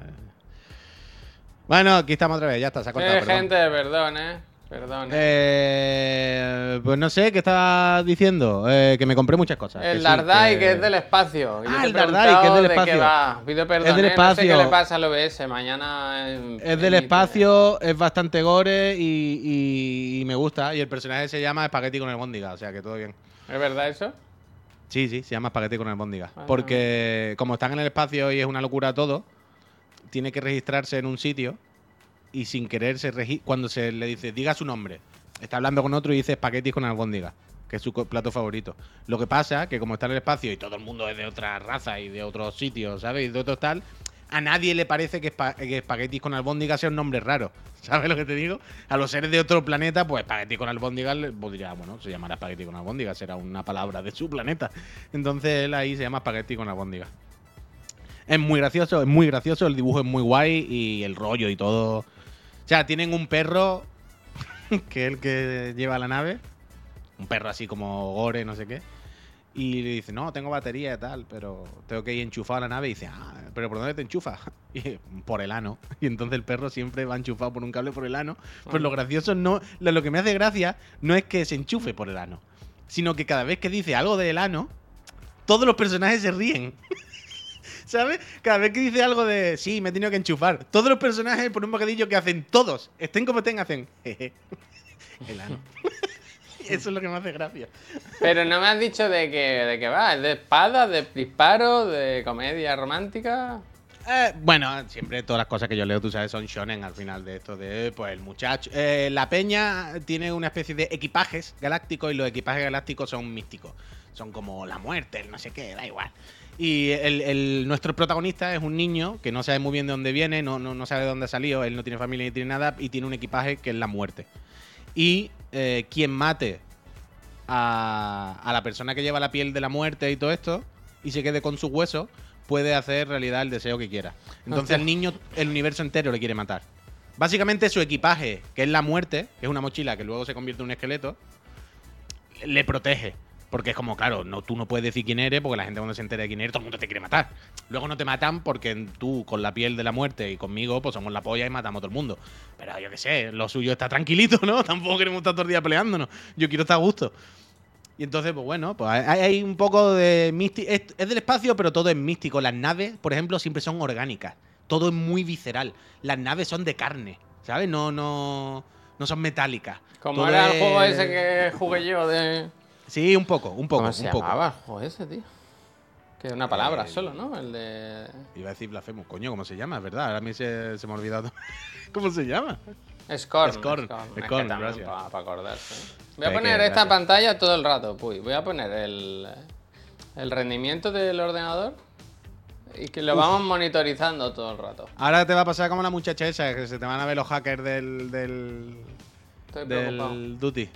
Bueno, aquí estamos otra vez, ya está, se ha cortado. eh, perdón. gente, perdón, ¿eh? Perdón. ¿eh? Eh, pues no sé, ¿qué estaba diciendo? Eh, que me compré muchas cosas. el sí, Dardai, que... es del espacio. Ah, el Dardai, que es del de espacio. va. Pido perdón, Es del ¿eh? No sé espacio. qué le pasa al OBS. Mañana. en- Es del espacio, es bastante gore y, y- y me gusta. Y el personaje se llama Espagueti con el Bóndiga, o sea que todo bien. ¿Es verdad eso? Sí, sí, se llama Espagueti con el Bóndiga. Ah. Porque como están en el espacio y es una locura todo, tiene que registrarse en un sitio y sin querer se cuando se le dice, diga su nombre, está hablando con otro y dice espaguetis con albóndiga, que es su plato favorito. Lo que pasa que como está en el espacio y todo el mundo es de otra raza y de otros sitios, ¿sabes? Y de otros tal, a nadie le parece que, espa- que espaguetis con albóndiga sea un nombre raro. ¿Sabes lo que te digo? A los seres de otro planeta, pues espagueti con albóndiga, pues diría, bueno, se llamará espagueti con albóndiga, será una palabra de su planeta. Entonces él ahí se llama espagueti con albóndiga. Es muy gracioso, es muy gracioso, el dibujo es muy guay y el rollo y todo. O sea, tienen un perro que es el que lleva la nave. Un perro así como gore, no sé qué. Y le dice, no, tengo batería y tal, pero tengo que ir enchufado a la nave. Y dice, ah, pero ¿por dónde te enchufas? Y, por el ano. Y entonces el perro siempre va enchufado por un cable por el ano. Pues lo gracioso no, lo, lo que me hace gracia no es que se enchufe por el ano, sino que cada vez que dice algo del ano, todos los personajes se ríen. ¿Sabes? Cada vez que dice algo de, sí, me he tenido que enchufar, todos los personajes por un bocadillo que hacen todos, estén como estén, hacen, jeje, el ano. Eso es lo que me hace gracia. Pero no me has dicho de qué, de qué va. ¿Es de espada, de disparo, de comedia romántica? Eh, bueno, siempre todas las cosas que yo leo, tú sabes, son shonen al final de esto de, pues, el muchacho. eh, la peña tiene una especie de equipajes galácticos y los equipajes galácticos son místicos. Son como la muerte, el no sé qué, da igual. Y el, el- nuestro protagonista es un niño que no sabe muy bien de dónde viene, no, no, no sabe de dónde ha salido, él no tiene familia ni tiene nada y tiene un equipaje que es la muerte. Y eh, quien mate a, a la persona que lleva la piel de la muerte y todo esto y se quede con sus huesos, puede hacer realidad el deseo que quiera. Entonces al niño el universo entero le quiere matar. Básicamente su equipaje, que es la muerte, que es una mochila que luego se convierte en un esqueleto, le protege. Porque es como, claro, no, tú no puedes decir quién eres, porque la gente cuando se entera de quién eres, todo el mundo te quiere matar. Luego no te matan porque tú, con la piel de la muerte y conmigo, pues somos la polla y matamos a todo el mundo. Pero yo qué sé, lo suyo está tranquilito, ¿no? Tampoco queremos estar todo el día peleándonos. Yo quiero estar a gusto. Y entonces, pues bueno, pues hay, un poco de místico. Es, es del espacio, pero todo es místico. Las naves, por ejemplo, siempre son orgánicas. Todo es muy visceral. Las naves son de carne, ¿sabes? No, no, no son metálicas. Como Todo era el es- juego ese que jugué yo de. Sí, un poco, un poco, ¿Cómo se un poco. llamaba el juego ese, tío? Que es una palabra El- solo, ¿no? El de. Iba a decir blasfemo. Coño, ¿cómo se llama? Es verdad, ahora a mí se, se me ha olvidado. ¿Cómo se llama? Scorn. Scorn, Scorn, gracias. para acordarse. ¿eh? Voy a poner que- esta gracias. pantalla todo el rato, puy. Voy a poner el, el rendimiento del ordenador y que lo vamos monitorizando todo el rato. Ahora te va a pasar como la muchacha esa, que se te van a ver los hackers del, del, Estoy preocupado. del Duty.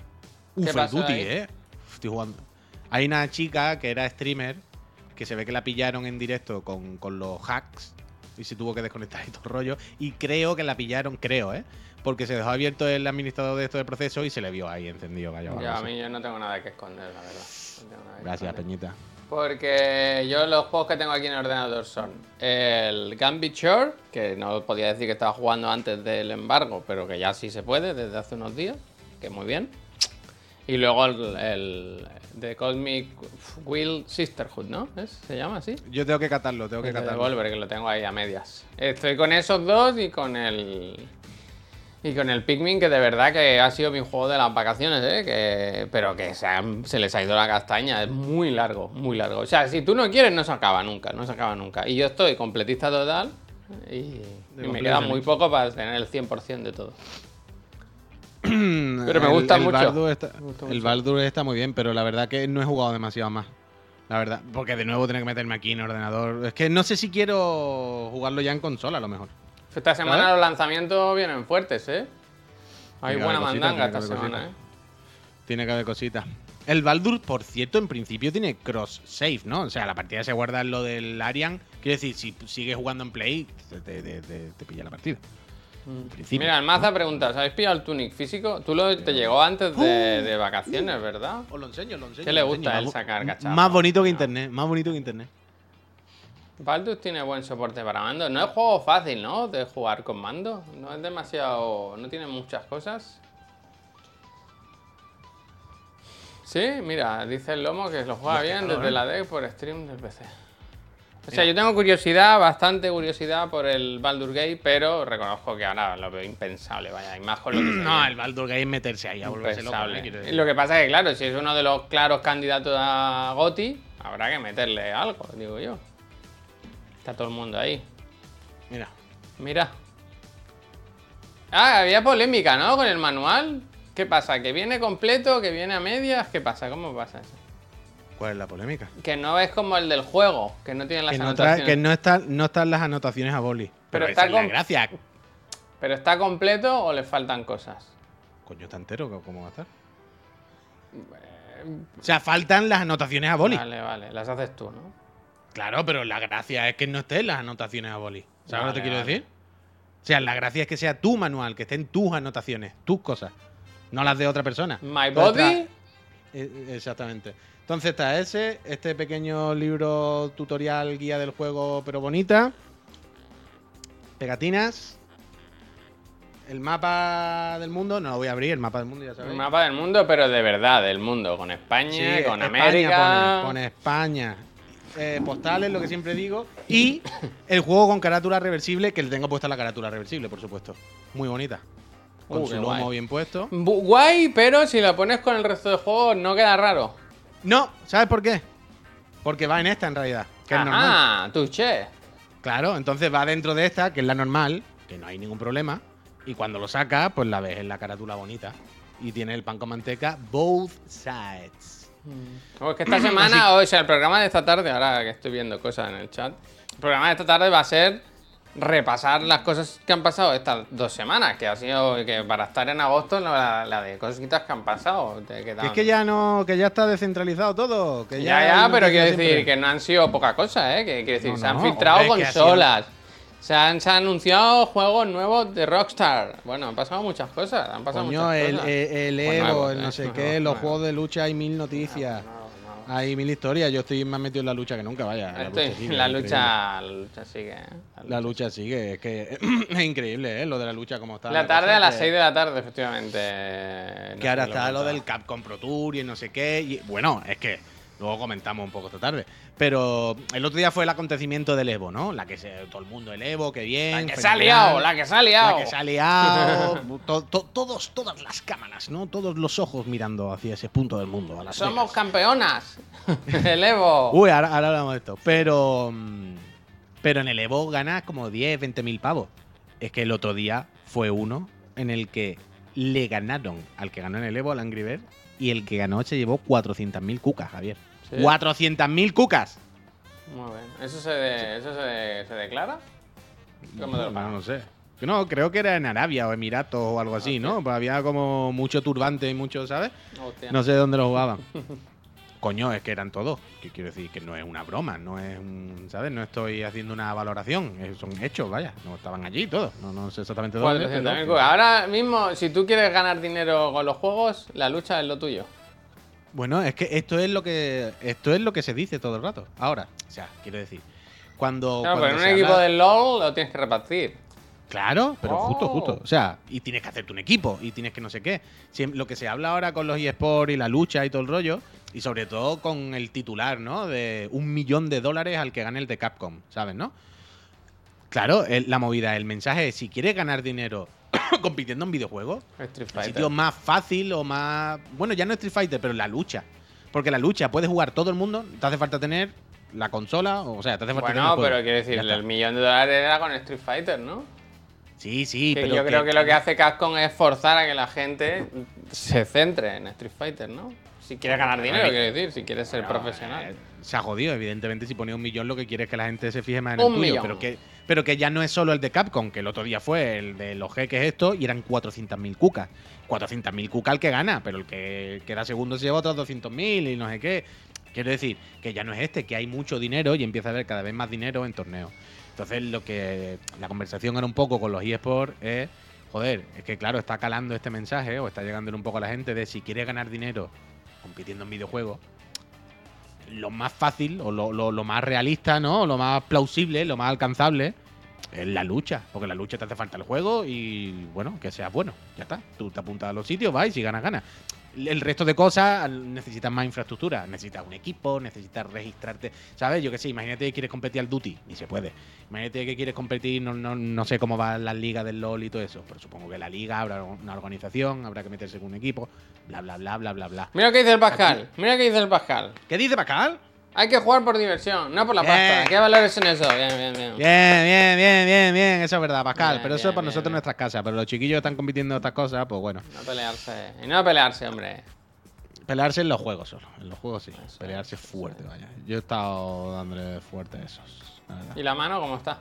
Uf, el Duty, ahí? eh. Estoy jugando. Hay una chica que era streamer que se ve que la pillaron en directo con, con los hacks y se tuvo que desconectar y todo el rollo. Y creo que la pillaron, creo, ¿eh? Porque se dejó abierto el administrador de esto del proceso y se le vio ahí encendido. Vaya, Ya, vamos. a mí yo no tengo nada que esconder, la verdad. No Gracias. Peñita. Porque yo los juegos que tengo aquí en el ordenador son el Gambit Shore, que no podía decir que estaba jugando antes del embargo, pero que ya sí se puede desde hace unos días, que muy bien. Y luego el, el The Cosmic Wheel Sisterhood, ¿no? ¿Es? ¿Se llama así? Yo tengo que catarlo, tengo que catarlo. Devolver, que lo tengo ahí a medias. Estoy con esos dos y con el. Y con el Pikmin, que de verdad que ha sido mi juego de las vacaciones, ¿eh? Que, pero que se, han- se les ha ido la castaña. Es muy largo, muy largo. O sea, si tú no quieres, no se acaba nunca, no se acaba nunca. Y yo estoy completista total y, y me queda muy poco para tener el 100% de todo. Pero me gusta mucho. Baldur está, Me gusta el mucho. Baldur está muy bien, pero la verdad que no he jugado demasiado más. La verdad, porque de nuevo tengo que meterme aquí en ordenador. Es que no sé si quiero jugarlo ya en consola, a lo mejor. Esta semana los lanzamientos vienen fuertes, ¿eh? Hay buena mandanga esta semana, ¿eh? Tiene que haber cositas. El Baldur, por cierto, en principio tiene cross save, ¿no? O sea, la partida se guarda en lo del Arian. Quiere decir, si sigues jugando en Play, te, te- te- te- te pilla la partida. Mira, el Maza pregunta, ¿os habéis pillado el Tunic físico? Tú lo, te llegó antes de, de vacaciones, ¿verdad? Os lo enseño, os lo enseño. ¿Qué le gusta a él sacar cacharros? Más bonito que No. internet, más bonito que internet. Baldur's tiene buen soporte para mando. No es juego fácil, ¿no? De jugar con mando. No es demasiado... No tiene muchas cosas. Sí, mira, dice el lomo que lo juega bien desde ¿eh? la deck por stream del PC. O sea, yo tengo curiosidad, bastante curiosidad por el Baldur Gate, pero reconozco que ahora lo veo impensable, vaya, y más con lo que No, el Baldur Gate es meterse ahí a volverse loco. ¿eh? Lo que pasa es que, claro, si es uno de los claros candidatos a GOTI, habrá que meterle algo, digo yo. Está todo el mundo ahí. Mira, Mira. Ah, había polémica, ¿no? Con el manual. ¿Qué pasa? ¿Que viene completo? ¿Que viene a medias? ¿Qué pasa? ¿Cómo pasa eso? ¿Cuál es la polémica? Que no es como el del juego, que no tiene las Que no, anotaciones. que no, está- no están las anotaciones a boli. Pero esa está es la con- gracia. ¿Pero está completo o le faltan cosas? Coño, está entero, ¿cómo va a estar? O sea, faltan las anotaciones a boli. Vale, vale, las haces tú, ¿no? Claro, pero la gracia es que no estén las anotaciones a boli. ¿Sabes lo que te quiero vale. decir? O sea, la gracia es que sea tu manual, que estén tus anotaciones, tus cosas, no las de otra persona. My body. Eh, Exactamente. Entonces está ese, este pequeño libro tutorial, guía del juego, pero bonita. Pegatinas. El mapa del mundo, no lo voy a abrir, el mapa del mundo ya sabéis. Un mapa del mundo, pero de verdad, del mundo. Con España, Sí, con España América. Pone, pone España. Eh, postales, lo que siempre digo. Y el juego con carátula reversible, que le tengo puesta la carátula reversible, por supuesto. Muy bonita. Con Uh, su lomo guay. bien puesto. Bu- Guay, pero si la pones con el resto de juegos no queda raro. No, ¿sabes por qué? Porque va en esta en realidad, que es normal. Ajá, touché. Claro, entonces va dentro de esta, que es la normal, que no hay ningún problema. Y cuando lo sacas, pues la ves en la carátula bonita. Y tiene el pan con manteca, both sides. O es que esta semana, o sea, el programa de esta tarde, ahora que estoy viendo cosas en el chat, el programa de esta tarde va a ser repasar las cosas que han pasado estas dos semanas, que ha sido que para estar en agosto la, la de cositas que han pasado. Que es que ya no, que ya está descentralizado todo. Que Ya, ya, pero quiero decir siempre. que no han sido poca cosa, ¿eh? Que quiero decir, No, se han no, filtrado hombre, consolas. Se han, se han anunciado juegos nuevos de Rockstar. Bueno, han pasado muchas cosas. Han pasado Coño, muchas el, cosas. el- el Pues Evo, el ¿eh? no sé qué, los juegos de lucha hay mil noticias. No, no, no. Hay mil historias. Yo estoy más metido en la lucha que nunca, vaya. La lucha sigue, la, lucha, la lucha sigue. ¿eh? increíble. La lucha sigue. Es que es increíble, ¿eh? Lo de la lucha como está. La tarde a las que- 6 de la tarde, efectivamente. No Que ahora está lo del Capcom Pro Tour y no sé qué. Y, bueno, es que luego comentamos un poco esta tarde. Pero el otro día fue el acontecimiento del Evo, ¿no? La que se, todo el mundo el Evo, que bien. La que se ha liado, la que se ha liado. La que se ha liado. to- to- todos, todas las cámaras, ¿no? Todos los ojos mirando hacia ese punto del mundo. A Las Somos Vegas. campeonas. El Evo. Uy, ahora, ahora hablamos de esto. Pero. mm, Pero en el Evo ganas como 10, 20 mil pavos. Es que el otro día fue uno en el que le ganaron al que ganó en el Evo, al Angry Bird, y el que ganó se llevó 400.000 cucas, Javier. Sí. 400.000 cucas. Muy bien. ¿Eso se, de- eso se, se declara? ¿Cómo te lo No, no sé. No, creo que era en Arabia o Emiratos o algo así, ¿no? Pues había como mucho turbante y mucho, ¿sabes? Hostia. No sé dónde lo jugaban. Coño, es que eran todos. Que quiero decir que no es una broma, no es un, ¿sabes? No estoy haciendo una valoración, son hechos, vaya. No estaban allí todos. No, no sé exactamente dónde. 400.000 pero- cubos. Ahora mismo, si tú quieres ganar dinero con los juegos, la lucha es lo tuyo. Bueno, es que esto es lo que esto es lo que se dice todo el rato. Ahora, o sea, quiero decir, cuando, Claro, cuando pero en un equipo habla- del LOL lo tienes que repartir. Claro, pero justo, Oh. justo. O sea, y tienes que hacerte un equipo y tienes que no sé qué. Lo que se habla ahora con los eSports y la lucha y todo el rollo, y sobre todo con el titular, ¿no? De un millón de dólares al que gane el de Capcom, ¿sabes, no? Claro, el- la movida, el mensaje es, si quieres ganar dinero compitiendo en videojuegos, Street el sitio más fácil o más... Bueno, ya no Street Fighter, pero la lucha. Porque la lucha puede jugar todo el mundo, te hace falta tener la consola, o sea, te hace falta tener Bueno, el juego. pero quiero decir, el millón de dólares era con Street Fighter, ¿no? Sí, sí, Que pero yo creo que lo que hace Capcom es forzar a que la gente se centre en Street Fighter, ¿no? Si quieres ganar dinero, quiero decir, si quieres ser profesional. eh, se ha jodido, evidentemente, si ponía un millón, lo que quiere es que la gente se fije más en Un el tuyo. millón. Pero que, pero que ya no es solo el de Capcom, que el otro día fue el de los jeques esto, y eran 400.000 cucas. 400.000 cucas el que gana, pero el que queda segundo se lleva otros 200.000 y no sé qué. Quiero decir, que ya no es este, que hay mucho dinero y empieza a haber cada vez más dinero en torneos. Entonces, lo que la conversación era un poco con los eSports es, joder, es que claro, está calando este mensaje o está llegando un poco a la gente de si quieres ganar dinero compitiendo en videojuegos, lo más fácil o lo, más realista, ¿no? Lo más plausible, lo más alcanzable es la lucha. Porque la lucha te hace falta el juego y, bueno, que seas bueno. Ya está. Tú te apuntas a los sitios, vas y si ganas, ganas. El resto de cosas necesitas más infraestructura. Necesitas un equipo, necesitas registrarte. ¿Sabes? Yo qué sé, imagínate que quieres competir al Duty. Ni se puede. Imagínate que quieres competir, no, no, no sé cómo va la liga del LOL y todo eso. Pero supongo que la liga habrá una organización, habrá que meterse con un equipo. Bla, bla, bla, bla, bla, bla. Mira que dice el Pascal, mira lo que dice el Pascal. ¿Qué dice Pascal? Hay que jugar por diversión, no por la Bien. pasta. ¿Qué valores son eso? Bien, bien, bien. Bien, bien, bien, bien, bien. Eso es verdad, Pascal. Bien, pero eso bien, es para nosotros en nuestras casas. Pero los chiquillos están compitiendo en otras cosas, pues bueno. No pelearse. Y no pelearse, hombre. Pelearse en los juegos solo. En los juegos sí. Eso, Pelearse fuerte, vaya. Yo he estado dándole fuerte a esos. la. ¿Y la mano cómo está?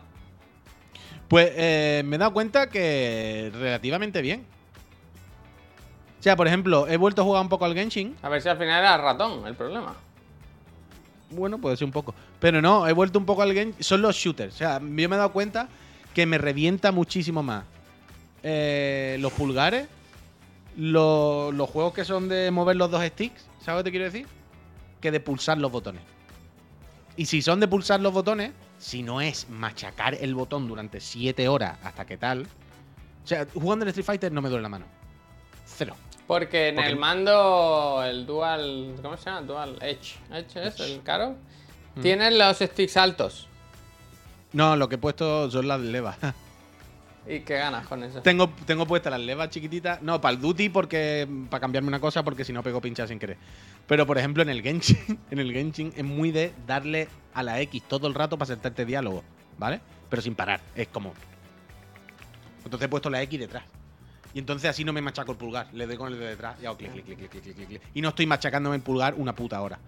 Pues eh, me he dado cuenta que relativamente bien. O sea, por ejemplo, he vuelto a jugar un poco al Genshin. A ver si al final era ratón el problema. Bueno, puede ser un poco. Pero no, he vuelto un poco al Genshin. Son los shooters. O sea, yo me he dado cuenta que me revienta muchísimo más eh, los pulgares, lo- los juegos que son de mover los dos sticks, ¿sabes lo que te quiero decir? Que de pulsar los botones. Y si son de pulsar los botones, si no es machacar el botón durante 7 horas hasta que tal. O sea, jugando en Street Fighter no me duele la mano. Cero. Porque en el mando, el Dual. ¿Cómo se llama? Dual Edge. Edge es el caro. Mm. Tienen los sticks altos. No, lo que he puesto son las levas. ¿Y qué ganas con eso? tengo, tengo puestas las levas chiquititas. No, para el duty, porque. Para cambiarme una cosa, porque si no pego pinchar sin querer. Pero por ejemplo, en el Genshin, en el Genshin es muy de darle a la X todo el rato para saltarte diálogo, ¿vale? Pero sin parar. Es como. Entonces he puesto la X detrás. Y entonces así no me machaco el pulgar. Le doy con el de detrás y hago clic, clic, clic, clic, clic, clic. Y no estoy machacándome el pulgar una puta hora.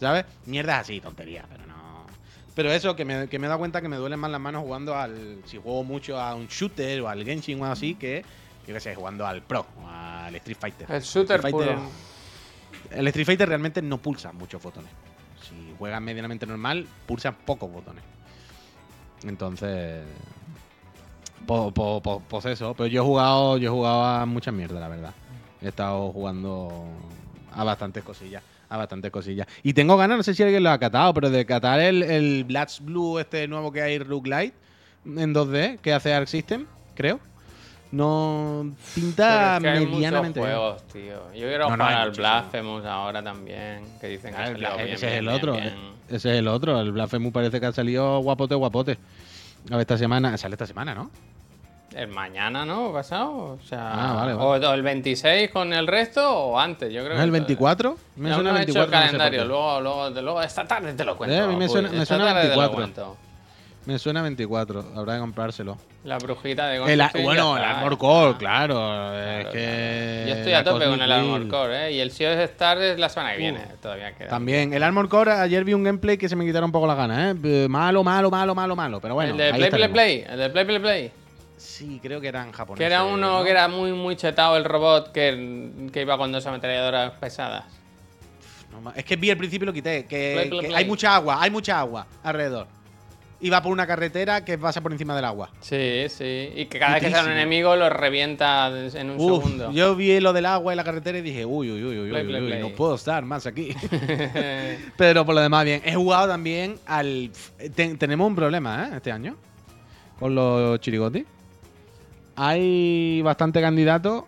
¿Sabes? Mierdas así, tonterías, pero no. Pero eso, que me, que me he dado cuenta que me duelen más las manos jugando al. Si juego mucho a un shooter o al Genshin o algo así, que. Yo qué sé, jugando al Pro o al Street Fighter. El shooter Street Fighter- puro. El Street Fighter realmente no pulsa muchos botones. Si juegas medianamente normal, pulsa pocos botones. Entonces. Po- po- po- Pues eso. Pero yo he jugado. Yo he jugado a mucha mierda, la verdad. He estado jugando a bastantes cosillas. A bastantes cosillas. Y tengo ganas, no sé si alguien lo ha catado, pero de catar el, el Bloods Blue, este nuevo que hay, Roguelite, en 2D, que hace Arc System, creo. No pinta es que medianamente juegos, tío. Yo quiero No, no, jugar al. Blasphemous ahora también. Que dicen que Ah, el Bla- bien, ese es el bien, otro. bien. Ese es el otro. El Blasphemous parece que ha salido guapote, guapote. A ver, esta semana. Sale esta semana, ¿no? El mañana, ¿no? ¿Pasado? O sea, Ah, vale, O, o el 26 con el resto o antes. Yo creo ¿No que el 24? Me suena no el he hecho 24. el calendario. luego, luego, luego, esta tarde te lo cuento. Eh, a mí me Puy, suena- me esta suena tarde te lo 24. cuento. Me suena 24. Habrá que comprárselo. La brujita de Tsushima bueno, el Armor Core, claro. Claro, es que. Yo estoy a tope con el Armor. Core, ¿eh? Y el Sea of Stars es la semana que viene. Uh, Todavía queda. También. El Armor Core, ayer vi un gameplay que se me quitaron un poco las ganas, ¿eh? Eh, Malo, malo, malo, malo, malo. Pero bueno. el de Play Play. Play. El de Play Play Play. Sí, creo que eran japoneses. Que era uno ¿no? que era muy, muy chetado el robot que, que iba con dos ametralladoras pesadas. No es que vi al principio y lo quité. Que, Play, play, que play. hay mucha agua, hay mucha agua alrededor. Y va por una carretera que pasa por encima del agua. Sí, sí. Y que cada vez que sale un enemigo lo revienta en un Uf, segundo. yo vi lo del agua y la carretera y dije, uy, uy, uy, uy, Play, uy, play, uy, play. no puedo estar más aquí. Pero por lo demás, bien. He jugado también al. ten- tenemos un problema, ¿eh? Este año. Con los chirigotis. Hay bastante candidatos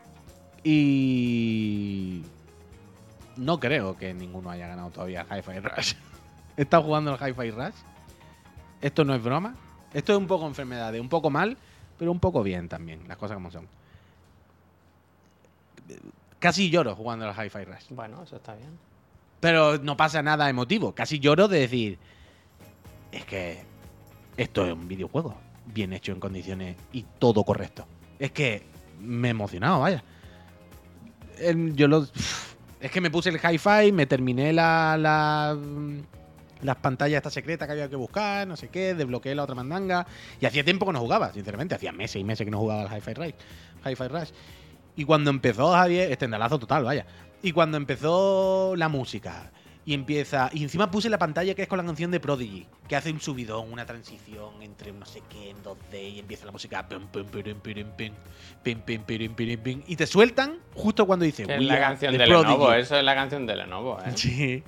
y. No creo que ninguno haya ganado todavía el Hi-Fi Rush. He estado jugando el Hi-Fi Rush. Esto no es broma. Esto es un poco enfermedad, un poco mal, pero un poco bien también, las cosas como son. Casi lloro jugando al Hi-Fi Rush. bueno, eso está bien. Pero no pasa nada emotivo. Casi lloro de decir. Es que esto es un videojuego. Bien hecho en condiciones y todo correcto. Es que me he emocionado, vaya. Em, Yo lo. Es que me puse el hi-fi, me terminé la, la- las pantallas esta secreta que había que buscar, no sé qué, desbloqueé la otra mandanga. Y hacía tiempo que no jugaba, sinceramente. Hacía meses y meses que no jugaba al Hi-Fi Rush. Hi-Fi Rush. Y cuando empezó Javier, estendalazo total, vaya. Y cuando empezó la música y empieza. Y encima puse la pantalla que es con la canción de Prodigy, que hace un subidón, una transición entre un no sé qué en 2D y empieza la música. y te sueltan justo cuando dice. Es "We la canción de Prodigy". Lenovo, eso es la canción de Lenovo, ¿eh? Sí.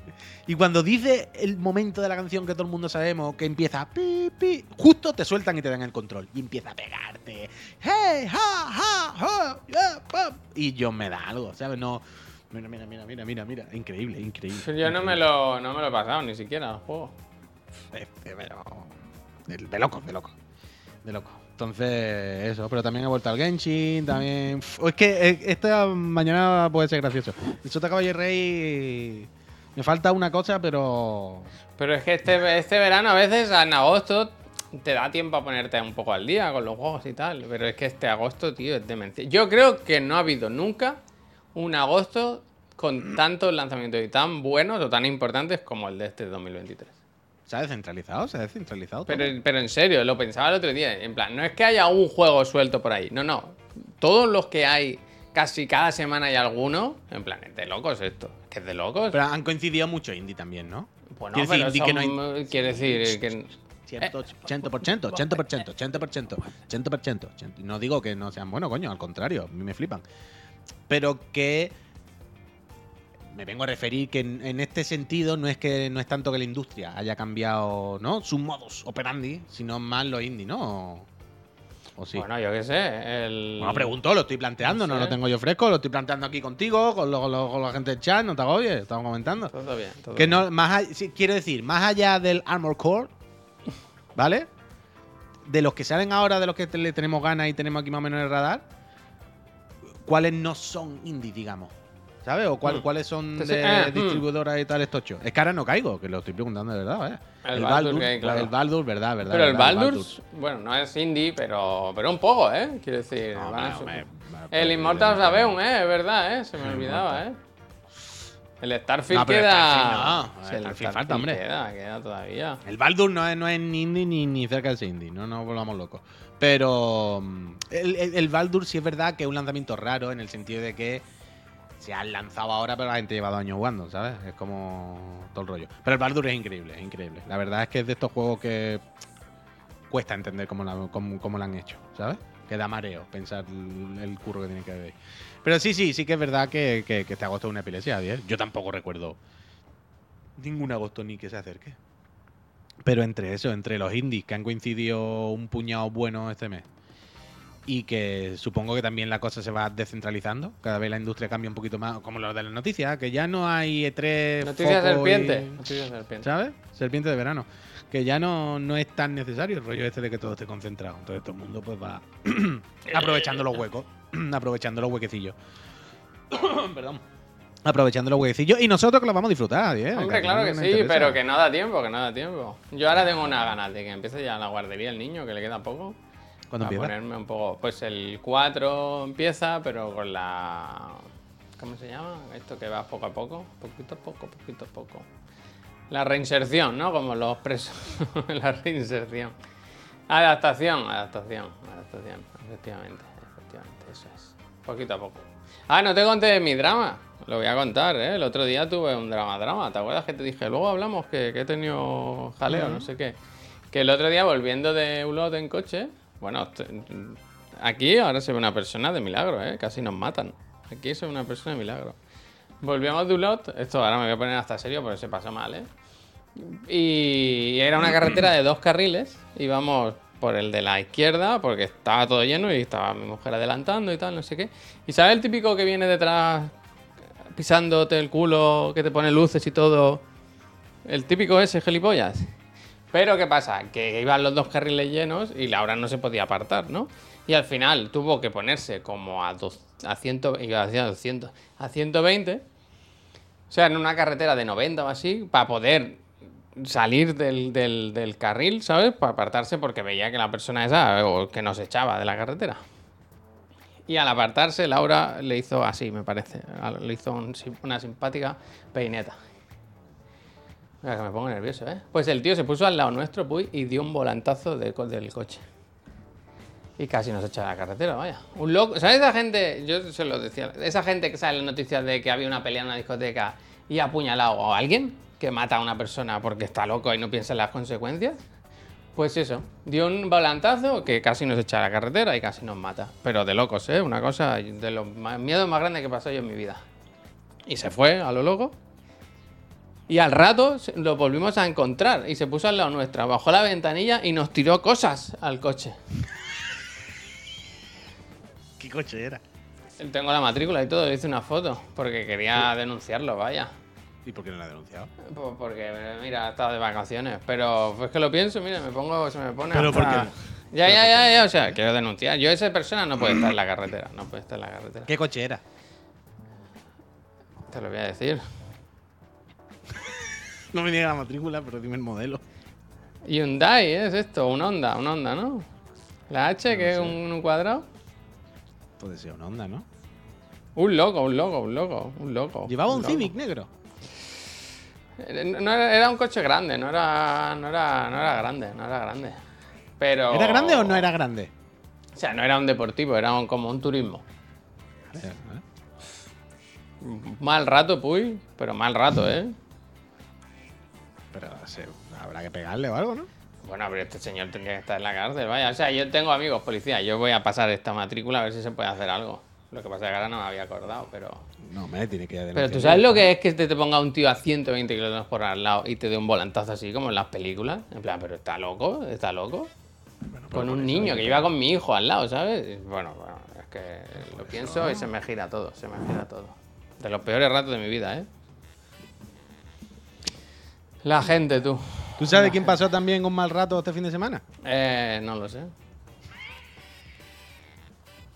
Y cuando dice el momento de la canción que todo el mundo sabemos, que empieza pi, pi, justo te sueltan y te dan el control. Y empieza a pegarte. ¡Hey! ¡Ja! ¡Ja! ¡Ja! yeah. Y yo me da algo, ¿sabes? No. Mira, mira, mira, mira, mira, mira. Increíble, increíble. Yo no me, lo, no me lo he pasado ni siquiera el juego. Eh, eh, pero- De, de loco, de loco. De loco. Entonces, eso. Pero también he vuelto al Genshin, también. Es que eh, esta mañana puede ser gracioso. El Sota Caballo Rey. Me falta una cosa, pero. Pero es que este, este verano a veces en agosto te da tiempo a ponerte un poco al día con los juegos y tal. Pero es que este agosto, tío, es demencia. Yo creo que no ha habido nunca un agosto con tantos lanzamientos y tan buenos o tan importantes como el de este 2023. Se ha descentralizado, se ha descentralizado. todo. Pero, pero en serio, lo pensaba el otro día. En plan, no es que haya un juego suelto por ahí. No, no. Todos los que hay, casi cada semana hay alguno. En plan, es de locos esto. Que es de locos. Pero han coincidido mucho indie también, ¿no? bueno, quiero decir, pero indie que no hay- son- quiere decir que. 100%, 80%, 80%, 80%, 80%. Y No digo que no sean buenos, coño, al contrario, a mí me flipan. Pero que me vengo a referir que en, en este sentido no es que no es tanto que la industria haya cambiado, ¿no? Sus modos operandi, sino más los indie, ¿no? O, sí. Bueno, yo qué sé. El... Bueno, pregunto, lo estoy planteando, no, lo tengo yo fresco, lo estoy planteando aquí contigo, con, lo- con lo- con la gente del chat, no te agobies, estamos comentando. Todo bien. Todo Que bien. no, más sí, quiero decir, más allá del Armor Core, ¿vale? De los que salen ahora, de los que le tenemos ganas y tenemos aquí más o menos en el radar, ¿cuáles no son indie, digamos? ¿Sabes? ¿O cuál- Hmm. cuáles son Entonces, de eh, hmm. distribuidoras y tal estocho? Es que ahora no caigo, que lo estoy preguntando de verdad, ¿vaya? El Baldur hay, claro. el Baldur, verdad, verdad. Pero el Baldur, bueno, no es indie, pero, pero un poco, ¿eh? Quiero decir. No, van a me- su- me- me- el Immortals Aveum, ¿eh? Es verdad, ¿eh? Se me olvidaba, ¿eh? El Starfield No, pero el queda. Starfield no, el Starfield falta, hombre. Queda, queda todavía. El Baldur no es, no es indie ni, ni cerca de ser indie, no nos volvamos locos. Pero mm, el, el, Baldur sí es verdad que es un lanzamiento raro en el sentido de que se han lanzado ahora, pero la gente lleva dos años jugando, ¿sabes? Es como todo el rollo. Pero el Baldur es increíble, es increíble. La verdad es que es de estos juegos que cuesta entender cómo, la- cómo, cómo lo han hecho, ¿sabes? Que da mareo pensar el, curro que tiene que haber. Pero sí, sí, sí que es verdad que, que, que este agosto es una epilepsia, Javier. Yo tampoco recuerdo ningún agosto ni que se acerque. Pero entre eso, entre los indies que han coincidido un puñado bueno este mes y que supongo que también la cosa se va descentralizando, cada vez la industria cambia un poquito más, como lo de las noticias, que ya no hay E3. Noticias serpiente. y- Noticias serpiente. ¿Sabes? Serpiente de verano. Que ya no, no es tan necesario el rollo este de que todo esté concentrado. Entonces todo el mundo pues va aprovechando los huecos, aprovechando los huequecillos. Perdón. Aprovechando los huequecillos y nosotros que los vamos a disfrutar, ¿eh? Hombre, claro que sí, interesa. pero que no da tiempo, que no da tiempo. Yo ahora tengo una ganas de que empiece ya la guardería el niño, que le queda poco. ¿Cuándo empieza? ponerme un poco. Pues el 4 empieza, pero con la. ¿Cómo se llama? Esto que va poco a poco. Poquito a poco, poquito a poco. La reinserción, ¿no? Como los presos. la reinserción. Adaptación, adaptación, adaptación. Efectivamente, efectivamente, eso es. Poquito a poco. Ah, no te conté de mi drama. Lo voy a contar, ¿eh? El otro día tuve un drama, drama. ¿Te acuerdas que te dije? Luego hablamos que, que he tenido jaleo, no sé qué. Que el otro día volviendo de Ulot en coche, bueno, aquí ahora se ve una persona de milagro, ¿eh? Casi nos matan. Aquí se ve una persona de milagro. Volvíamos de Ulot, esto ahora me voy a poner hasta serio porque se pasó mal, ¿eh? Y era una carretera de dos carriles, íbamos por el de la izquierda porque estaba todo lleno y estaba mi mujer adelantando y tal, no sé qué. ¿Y sabes el típico que viene detrás pisándote el culo, que te pone luces y todo? El típico ese, gilipollas. Pero ¿qué pasa? Que iban los dos carriles llenos y Laura no se podía apartar, ¿no? Y al final tuvo que ponerse como a, dos, a, 100, iba a decir a 200, a 120. O sea, en una carretera de 90 o así, para poder salir del, del- del carril, ¿sabes? Para apartarse porque veía que la persona esa o que nos echaba de la carretera. Y al apartarse, Laura le hizo así, me parece. Le hizo un una simpática peineta. Mira que me pongo nervioso, ¿eh? Pues el tío se puso al lado nuestro, puy, y dio un volantazo del, del coche. Y casi nos echa de la carretera, vaya. Un loco. ¿Sabes esa gente? Yo se lo decía. Esa gente que sale en las noticias de que había una pelea en una discoteca y ha apuñalado a alguien que mata a una persona porque está loco y no piensa en las consecuencias. Pues eso, dio un volantazo que casi nos echa a la carretera y casi nos mata. Pero de locos, ¿eh? Una cosa de los miedos más grandes que pasó yo en mi vida. Y se fue a lo loco. Y al rato lo volvimos a encontrar y se puso al lado nuestra. Bajó la ventanilla y nos tiró cosas al coche. ¿Qué coche era? Tengo la matrícula y todo, le hice una foto porque quería denunciarlo, vaya. ¿Y por qué no la ha denunciado? Pues porque, mira, estaba de vacaciones. Pero es que lo pienso, mira, me pongo, se me pone. Pero hasta- ¿por qué? Ya, ya, ya, ya, o sea, quiero denunciar. Yo, esa persona no puede estar en la carretera, no puede estar en la carretera. ¿Qué coche era? Te lo voy a decir. No me diga la matrícula, pero dime el modelo. Hyundai, ¿eh? es esto, un Honda, un Honda, ¿no? La H, que es un, un cuadrado. Puede ser una Honda, ¿no? Un loco, un loco, un loco, un loco. Llevaba un. Civic negro. Eh, No era, un coche grande, no era, no era, no era grande, no era grande. Pero. ¿Era grande o no era grande? O sea, no era un deportivo, era un- como un turismo. Mal rato, puy, pero mal rato, ¿eh? Pero se- habrá que pegarle o algo, ¿no? Bueno, pero este señor tendría que estar en la cárcel, vaya. O sea, yo tengo amigos policías, yo voy a pasar esta matrícula a ver si se puede hacer algo. Lo que pasa es que ahora no me había acordado, pero. No, me tiene que Pero tú sabes lo que es que te, te ponga un tío a 120 kilómetros por al lado y te dé un volantazo así como en las películas. En plan, pero está loco, está loco. Bueno, Con por un niño que iba con mi hijo al lado, ¿sabes? Bueno, bueno, es que lo pienso y se me gira todo, se me gira todo. De los peores ratos de mi vida, ¿eh? La gente, tú. ¿Tú sabes quién pasó también un mal rato este fin de semana? Eh, no lo sé.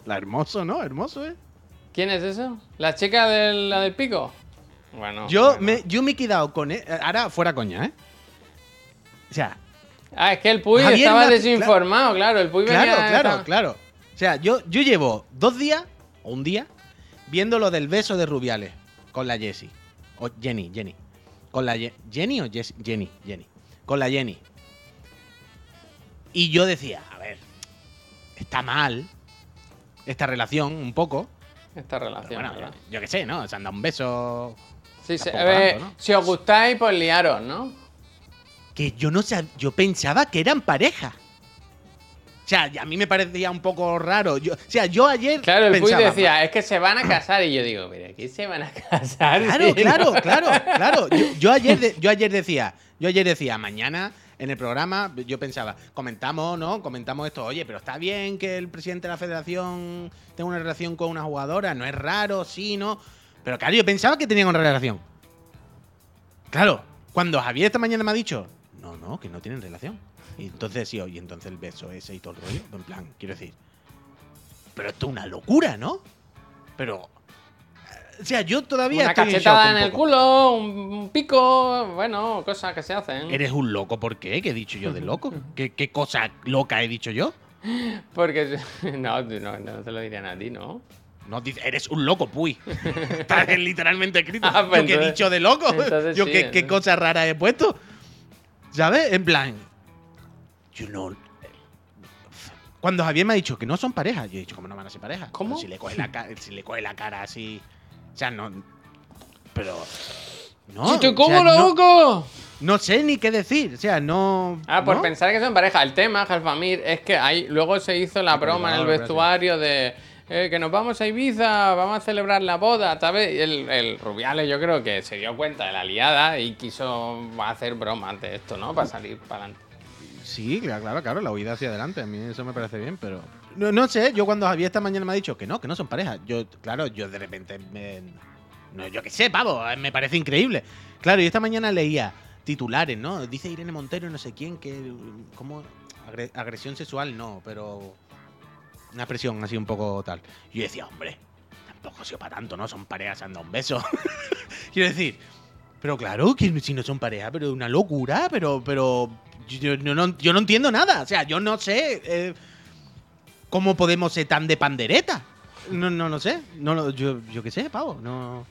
La Hermoso, ¿no? Hermoso, ¿eh? ¿Quién es eso? ¿La chica del, la del pico? Bueno. Yo bueno. me, yo me he quedado con él. Ahora, fuera coña, ¿eh? O sea, Ah, es que el Puy Javier estaba desinformado, claro. El Puy claro, venía- claro, estaba- claro. O sea, yo, yo llevo dos días, o un día, viendo lo del beso de Rubiales con la Jessie. O Jenny, Jenny. Con la Ye- Jenny o Jessie? Jenny, Jenny. Con la Jenny. Y yo decía, a ver, está mal esta relación un poco. Esta Pero relación. bueno, yo, yo qué sé, ¿no? Se han dado un beso. Sí, eh, tanto, ¿no? Si os gustáis, pues liaros, ¿no? que yo no sab- yo pensaba que eran pareja. O sea, a mí me parecía un poco raro. Yo, o sea, yo ayer Claro, el Puy pensaba, decía, es que se van a casar. Y yo digo, mira, ¿qué se van a casar? Claro, claro, claro, claro. Yo, yo ayer de- yo ayer decía, yo ayer decía, mañana en el programa, yo pensaba, comentamos, ¿no? Comentamos esto, oye, pero está bien que el presidente de la federación tenga una relación con una jugadora, no es raro, sí, ¿no? Pero claro, yo pensaba que tenían una relación. Claro, cuando Javier esta mañana me ha dicho, no, no, que no tienen relación. Y entonces sí, y entonces el beso ese y todo el rollo, en plan, quiero decir. Pero esto es una locura, ¿no? Pero. O sea, yo todavía Una estoy cachetada en el poco. culo, un, pico, bueno, cosas que se hacen. ¿Eres un loco por qué? ¿Qué he dicho yo de loco? ¿Qué, qué cosa loca he dicho yo? Porque no, no, no te lo dirían a ti, ¿no? No, eres un loco, puy. Está literalmente escrito. Ah, pues ¿Yo qué he dicho de loco? ¿Yo sí, qué, qué cosa rara he puesto? ¿Sabes? En plan. Yo no. Cuando Javier me ha dicho que no son pareja, yo he dicho, ¿cómo no van a ser pareja? ¿Cómo? Si le coge la, si le coge la cara así. O sea, no. Pero. No. ¡Si te o como sea, no- loco! no sé ni qué decir. O sea, no. Ah, por ¿no? pensar que son pareja. El tema, Jalfamir, es que hay, luego se hizo la broma en el vestuario de eh, que nos vamos a Ibiza, vamos a celebrar la boda, ¿sabes? Y El, el Rubiales yo creo que se dio cuenta de la liada y quiso hacer bromas de esto, ¿no? Para salir para adelante. Sí, claro, claro, claro, la huida hacia adelante. A mí eso me parece bien, pero. No, no sé, yo cuando Javier esta mañana me ha dicho que no, que no son pareja. Yo, claro, yo de repente me. No, yo qué sé, pavo, me parece increíble. Claro, y esta mañana leía titulares, ¿no? Dice Irene Montero, no sé quién, que. ¿Cómo? Agre- agresión sexual, no, pero. Una expresión así un poco tal. Y yo decía, hombre, tampoco ha sido para tanto, ¿no? Son parejas, anda un beso. Quiero decir, pero claro, que si no son pareja, pero una locura, pero, pero yo, no, no- yo no entiendo nada. O sea, yo no sé eh, cómo podemos ser tan de pandereta. No, no, no sé. No, yo, yo qué sé, pavo. No.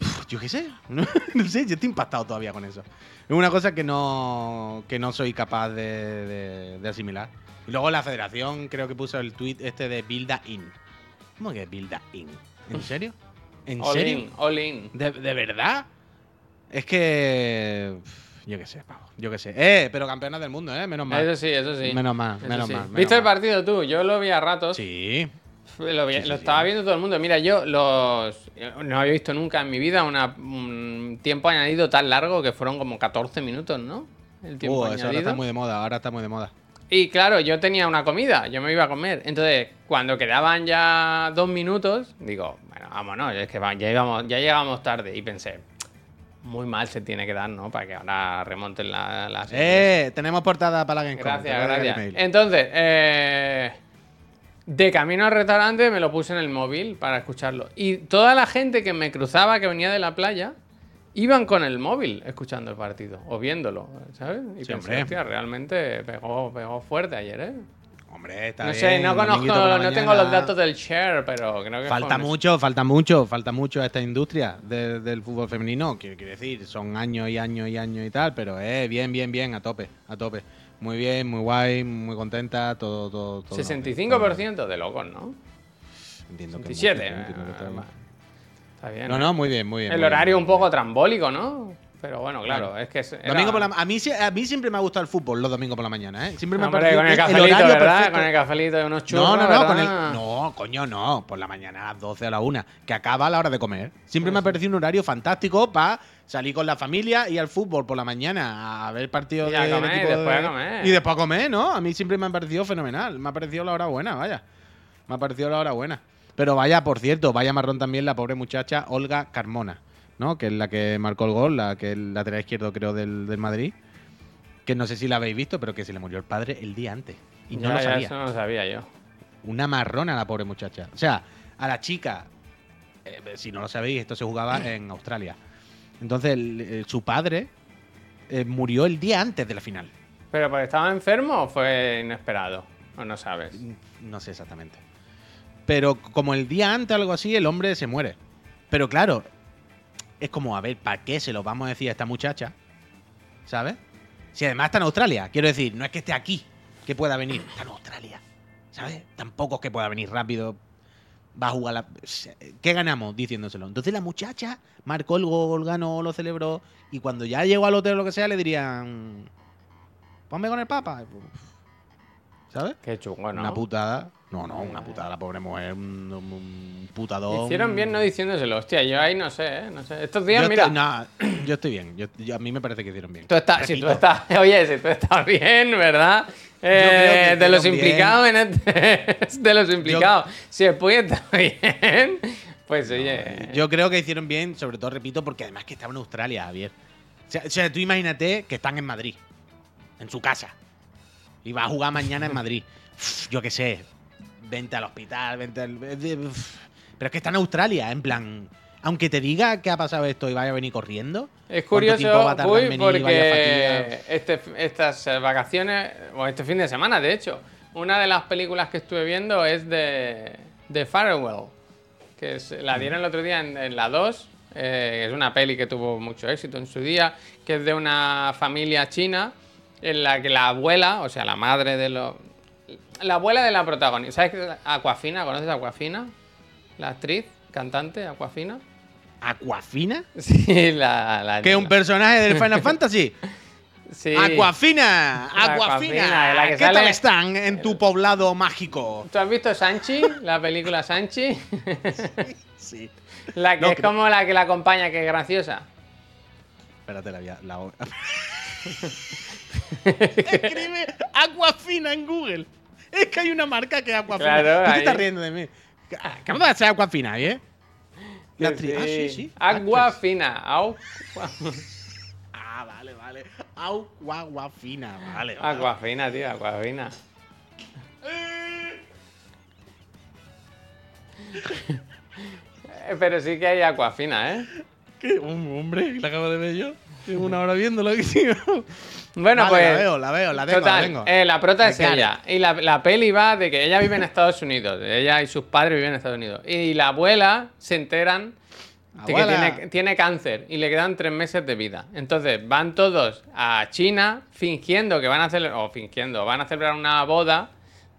Uf, Yo qué sé. No, no sé, yo estoy impactado todavía con eso. Es una cosa que no, que no soy capaz de, de- de asimilar. Y luego la federación creo que puso el tweet este de Bilda In. ¿Cómo que Bilda In? ¿En serio? ¿En All serio? in, all in. ¿De, de verdad? Es que. Yo qué sé, pavo. Yo qué sé. Eh, pero campeonas del mundo, ¿eh? Menos mal. Eso sí, eso sí. Menos mal, Eso menos sí. mal. menos ¿Viste el partido tú? Yo lo vi a ratos. Sí. Lo, vi- Sí, sí, lo sí. estaba viendo todo el mundo. Mira, yo los no había visto nunca en mi vida una- un tiempo añadido tan largo que fueron como 14 minutos, ¿no? El tiempo Uh, eso ahora añadido. está muy de moda. Ahora está muy de moda. Y claro, yo tenía una comida, yo me iba a comer. Entonces, cuando quedaban ya dos minutos, digo, bueno, vámonos, es que ya, íbamos, ya llegamos tarde. Y pensé, muy mal se tiene que dar, ¿no? Para que ahora remonten la, la serie. Eh, tenemos portada para la Gamescom. Gracias, gracias. Entonces, eh, de camino al restaurante me lo puse en el móvil para escucharlo. Y toda la gente que me cruzaba, que venía de la playa, iban con el móvil escuchando el partido o viéndolo, ¿sabes? Y Sí, pensé, hombre. hostia, realmente pegó, pegó fuerte ayer, ¿eh? Hombre, está no bien, sé, no conozco, no tengo los datos del share, pero creo que Falta mucho, falta mucho, falta mucho a esta industria de- del fútbol femenino. Quiero, quiero decir, son años y años y años y tal, pero eh, bien, bien, bien, a tope, a tope. Muy bien, muy guay, muy contenta, todo, todo, todo. 65% de locos, ¿no? Entiendo que 27. mucho, entiendo que está eh, bien. Está bien. No, no, muy bien, muy bien. El muy bien, horario muy un poco bien. trambólico, ¿no? Pero bueno, claro, es que es, era- Domingo por la, a, mí, a mí siempre me ha gustado el fútbol los domingos por la mañana, ¿eh? Siempre me ha Hombre, con el cafelito, horario ¿verdad? perfecto. Con el cafelito de unos churros, No, no, no, con el, no, coño, no. Por la mañana a las 12 a la 1, que acaba a la hora de comer. Siempre me ha sí. parecido un horario fantástico para salir con la familia y al fútbol por la mañana a ver partidos Y comer, y después de- a comer. Y después a comer, ¿no? A mí siempre me ha parecido fenomenal. Me ha parecido la hora buena, vaya. Me ha parecido la hora buena. Pero vaya, por cierto, vaya marrón también la pobre muchacha Olga Carmona, ¿no? Que es la que marcó el gol, la que es el lateral izquierdo, creo, del, del Madrid. Que no sé si la habéis visto, pero que se le murió el padre el día antes. Y no lo sabía Eso no lo sabía yo. una marrona a la pobre muchacha. O sea, a la chica, eh, si no lo sabéis, esto se jugaba en Australia. Entonces, el- el- su padre eh, murió el día antes de la final. ¿Pero porque estaba enfermo o fue inesperado? ¿O no sabes? No sé exactamente. Pero como el día antes, algo así, el hombre se muere. Pero claro, es como, a ver, ¿para qué se lo vamos a decir a esta muchacha? ¿Sabes? Si además está en Australia, quiero decir, no es que esté aquí, que pueda venir, está en Australia. ¿Sabes? Tampoco es que pueda venir rápido. Va a jugar la. ¿Qué ganamos diciéndoselo? Entonces la muchacha marcó el gol, ganó, lo celebró. Y cuando ya llegó al hotel o lo que sea, le dirían. Ponme con el papa. ¿Sabes? Qué chungo, ¿no? Una putada. No, no, una putada, la pobre mujer. Un, un putadón. Hicieron bien no diciéndoselo. Hostia, yo ahí no sé, ¿eh? No sé. Estos días, yo mira. Estoy, no, yo estoy bien. Yo, yo- a mí me parece que hicieron bien. Tú estás, si tú estás, oye, si tú estás bien, ¿verdad? Eh, que de los bien. implicados en este, de los implicados. Si el Puy está bien, pues oye. Yo creo que hicieron bien, sobre todo, repito, porque además que estaban en Australia, Javier. O sea, o sea, tú imagínate que están en Madrid, en su casa. Y va a jugar mañana en Madrid. Uf, yo qué sé. Vente al hospital, vente al. uf. Pero es que está en Australia, en plan. Aunque te diga que ha pasado esto y vaya a venir corriendo. Es ¿cuánto tiempo va curioso, a venir? Porque este, estas eh, vacaciones, o este fin de semana, de hecho, una de las películas que estuve viendo es de, de Farewell, que es- la dieron el otro día en, en la 2. eh, es una peli que tuvo mucho éxito en su día, que es de una familia china en la que la abuela, o sea, la madre de los... La abuela de la protagonista. ¿Sabes Aquafina? ¿Conoces a Aquafina? La actriz, cantante, Aquafina. ¿Aquafina? Sí, la. la ¿Que es un personaje del Final Fantasy? Sí. ¡Aquafina! ¡Aquafina! Aquafina, la que ¿Qué tal están en tu poblado mágico? ¿Tú has visto Sanchi? La película Sanchi. Sí. La que No, es creo- como la que la acompaña, que es graciosa. Espérate, la, voy a- la Escribe Aquafina en Google. Es que hay una marca que es Aquafina. Claro, ¿Tú te estás riendo de mí? ¿Cómo va a ser Aquafina, eh? La actriz- Ah, sí, sí. Agua fina. Agua, Ah, vale, vale. Agua, agua fina. Vale, vale. agua fina, tío, agua fina. Eh, Pero sí que hay agua fina, ¿eh? ¿Qué? Un hombre, la acabo de ver yo. Llevo una hora viéndolo aquí, tío. Bueno, Vale, pues. La veo, la veo, la tengo, Total, la tengo. eh, la prota Me es cae. ella. Y la, la peli va de que ella vive en Estados Unidos. Ella y sus padres viven en Estados Unidos. Y la abuela se enteran de que tiene, tiene cáncer y le quedan tres meses de vida. Entonces van todos a China fingiendo que van a hacer, o fingiendo, van a celebrar una boda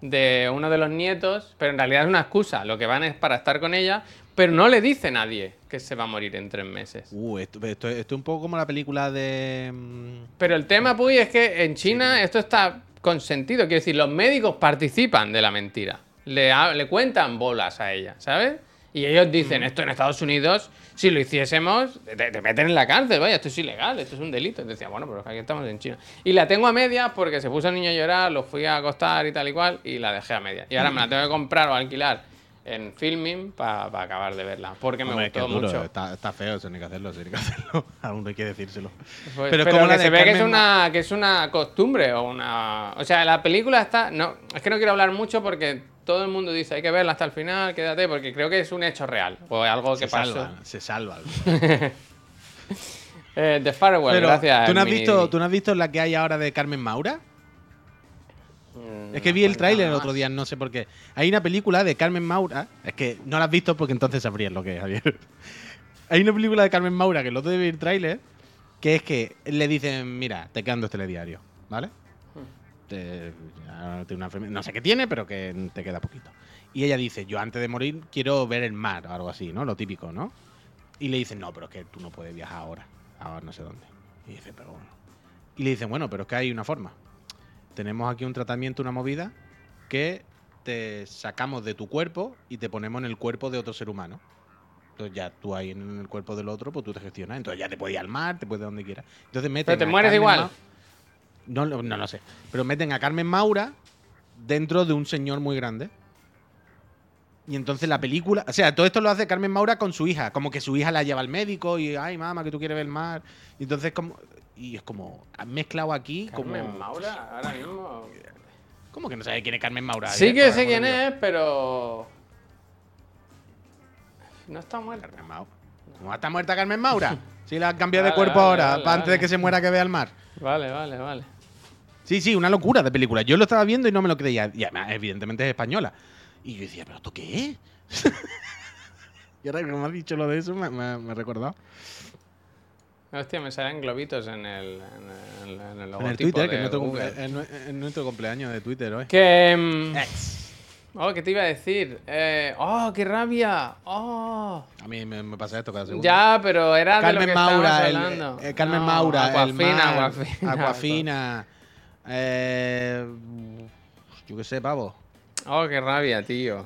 de uno de los nietos, pero en realidad es una excusa. Lo que van es para estar con ella, pero no le dice nadie que se va a morir en tres meses. Uh, esto, esto, esto es un poco como la película de. mm, Pero el tema, Puy, es que en China esto está consentido. Quiero decir, los médicos participan de la mentira. Le, le cuentan bolas a ella, ¿sabes? Y ellos dicen, esto en Estados Unidos, si lo hiciésemos, te, te meten en la cárcel, vaya, esto es ilegal, esto es un delito. Y decía, bueno, pero aquí estamos en China. Y la tengo a medias porque se puso el niño a llorar, lo fui a acostar y tal y cual, y la dejé a medias. Y ahora me la tengo que comprar o alquilar en filming para acabar de verla, porque me Hombre, gustó es mucho. Está, está feo, eso hay que hacerlo, eso hay que hacerlo. Aún hay que decírselo. Pues, pero pero es como que se ve que es, una, que es una costumbre o una... O sea, la película está... No, es que no quiero hablar mucho porque todo el mundo dice hay que verla hasta el final, quédate, porque creo que es un hecho real o algo que se pasó. salva, se salva. Eh, The Farewell, Pero, gracias. ¿tú no, has Mini visto. ¿tú no has visto la que hay ahora de Carmen Maura? Mm, Es que vi el cuenta tráiler el otro día, no sé por qué. Hay una película de Carmen Maura. Es que no la has visto porque entonces sabrías lo que es, Javier. Hay una película de Carmen Maura que el otro día vi el tráiler. Que es que le dicen, mira, te quedan dos telediarios, ¿vale? Te- una enfermedad- no sé qué tiene, pero que te queda poquito. Y ella dice, yo antes de morir quiero ver el mar o algo así, ¿no? Lo típico, ¿no? Y le dicen, no, pero es que tú no puedes viajar ahora. Ahora no sé dónde. Y dice, pero bueno. Y le dicen, bueno, pero es que hay una forma. Tenemos aquí un tratamiento, una movida, que te sacamos de tu cuerpo y te ponemos en el cuerpo de otro ser humano. Entonces ya tú ahí en el cuerpo del otro, pues tú te gestionas. Entonces ya te puedes ir al mar, te puedes ir donde quieras. Entonces meten Pero te a mueres Carmen igual. Ma- No, lo- no lo sé. Pero meten a Carmen Maura dentro de un señor muy grande. Y entonces la película. O sea, todo esto lo hace Carmen Maura con su hija. Como que su hija la lleva al médico y, ay, mamá, que tú quieres ver el mar. Y entonces, como. Y es como. Han mezclado aquí como. Carmen Maura, ahora mismo... ¿Cómo que no sabes quién es Carmen Maura? Sí que sé quién es, pero... No está muerta. Carmen Maura. ¿Cómo está muerta Carmen Maura? Si la han cambiado de cuerpo vale, ahora, vale, para antes de que se muera que vea el mar. Vale, vale, vale. Sí, sí, una locura de película. Yo lo estaba viendo y no me lo creía. Y además, evidentemente es española. Y yo decía, ¿pero esto qué es? y ahora que me has dicho lo de eso, me, me, me he recordado. Hostia, me salen globitos en el, en el, en el En logotipo el Twitter, que de es nuestro, Google. cumple- es nue- es nuestro cumpleaños de Twitter hoy. Que... Ex. Oh, ¿qué te iba a decir? Eh, oh, qué rabia. Oh. A mí me, me pasa esto cada segundo. Ya, pero era de lo Carmen que Maura, el, hablando. eh, Carmen No, Maura, el Aquafina, mar. Aquafina, eh, yo qué sé, pavo. Oh, qué rabia, tío.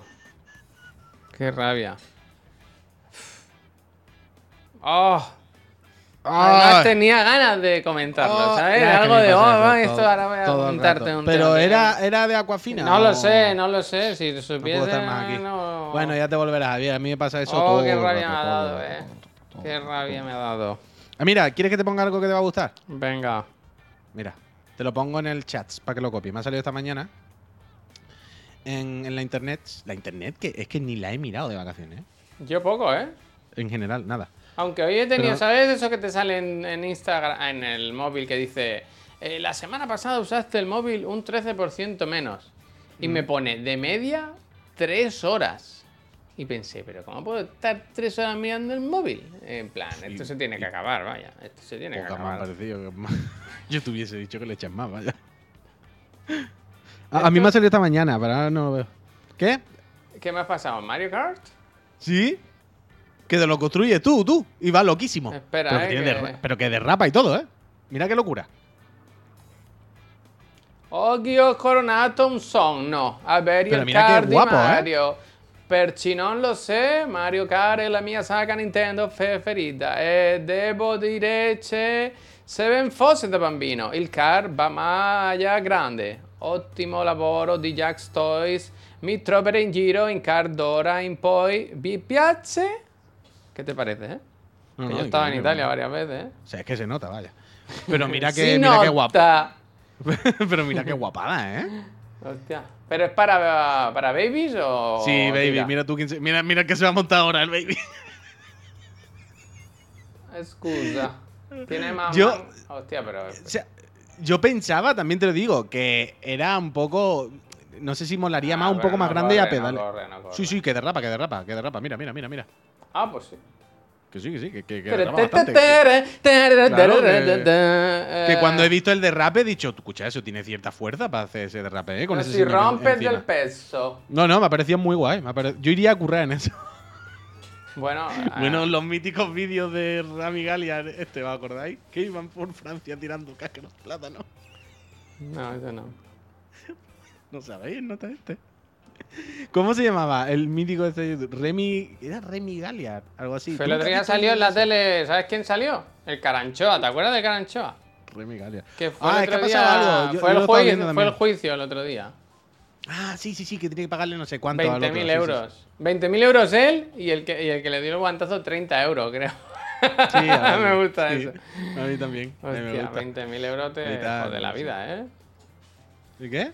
Qué rabia. Oh. Además tenía ganas de comentarlo, Oh, ¿sabes? Algo de, oh, esto ahora voy a contarte un Pero era, era de Aquafina. No lo sé, no lo sé. Si No supiese, puedo estar más aquí. no- Bueno, ya te volverás, Javier. A mí me pasa eso Oh, todo qué rabia me ha dado, eh. todo, Qué rabia me ha dado. Ah, mira, ¿quieres que te ponga algo que te va a gustar? Venga. Mira, te lo pongo en el chat para que lo copies. Me ha salido esta mañana en, en la internet. La internet, que es que ni la he mirado de vacaciones. ¿eh? Yo poco, ¿eh? En general, nada. Aunque hoy he tenido, Pero- ¿sabes eso que te sale en, en Instagram, en el móvil, que dice, "Eh, la semana pasada usaste el móvil un 13% menos? Y Mm. me pone, de media, 3 horas. Y pensé, pero ¿cómo puedo estar 3 horas mirando el móvil? En plan, esto se tiene que acabar, vaya. Esto se tiene que ha acabar. parecido. que más- Yo te hubiese dicho que le echas más, vaya. A, a mí me ha salido esta mañana, pero ahora no lo veo. ¿Qué? ¿Qué me has pasado? ¿Mario Kart? ¿Sí? Que te lo construyes tú, tú. Y va loquísimo. Espera, pero, que eh, tiene que- derra- pero que derrapa y todo, ¿eh? Mira qué locura. Oggi ho coronato un sogno. Avere Pero il mira che card di guapo, eh. Mario. Per chi non lo sa, Mario Kart è la mia saga Nintendo preferita. E devo dire che se ben fosse da bambino, il car va maglia grande. Ottimo lavoro di Jack's Toys. Mi troverei in giro in car d'ora in poi. Vi piace? ¿Qué te parece, eh? No, que no, yo estaba en Italia varias veces, ¿eh? O sea, es que se nota, vaya. Pero mira que, Sí mira qué guapa. pero mira qué guapada, ¿eh? Hostia. ¿Pero es para, para babies o.? Sí, baby, tira? mira tú quién se- mira, mira que se va a montar ahora el baby. Excusa. Tiene más. Yo- man- Hostia, pero. O sea, yo pensaba, también te lo digo, que era un poco. No sé si molaría Ah, más, un poco más no grande y a no pedal. corre, no corre. Sí, sí, que derrapa, que derrapa, que derrapa. Mira, mira, mira, mira. Ah, pues sí. Que sí, que sí, que, que, que bastante. Claro, que- cuando he visto el derrape he dicho, escucha, eso tiene cierta fuerza para hacer ese derrape, ¿eh? Con pero ese si rompes encima. del peso. No, no, me ha parecido muy guay. me ha pare- Yo iría a currar en eso. Bueno, ah, Bueno, los míticos vídeos de Rami Galia, este, ¿os acordáis? Que iban por Francia tirando cáscaros de plátano. no, eso no. No sabéis, nota este. ¿Cómo se llamaba? El mítico este de YouTube. Remy. Era Remy Galia, algo así. Pero ¿Tú el otro día salió en la tele. ¿Sabes quién salió? El Caranchoa. ¿Te acuerdas del Caranchoa? Remy Galia. Que fue Ah, el es que ha día. algo. Yo- fue, el juicio, fue el juicio el otro día. Ah, sí, sí, sí, que tiene que pagarle no sé cuánto. al otro, 20.000 sí, sí, euros. 20.000 euros él y el, que, y el que le dio el guantazo 30 euros, creo. Sí, a mí- me gusta sí, eso. A mí también. Hostia, gusta. 20.000 euros te jode la vida, ¿eh? ¿Y qué?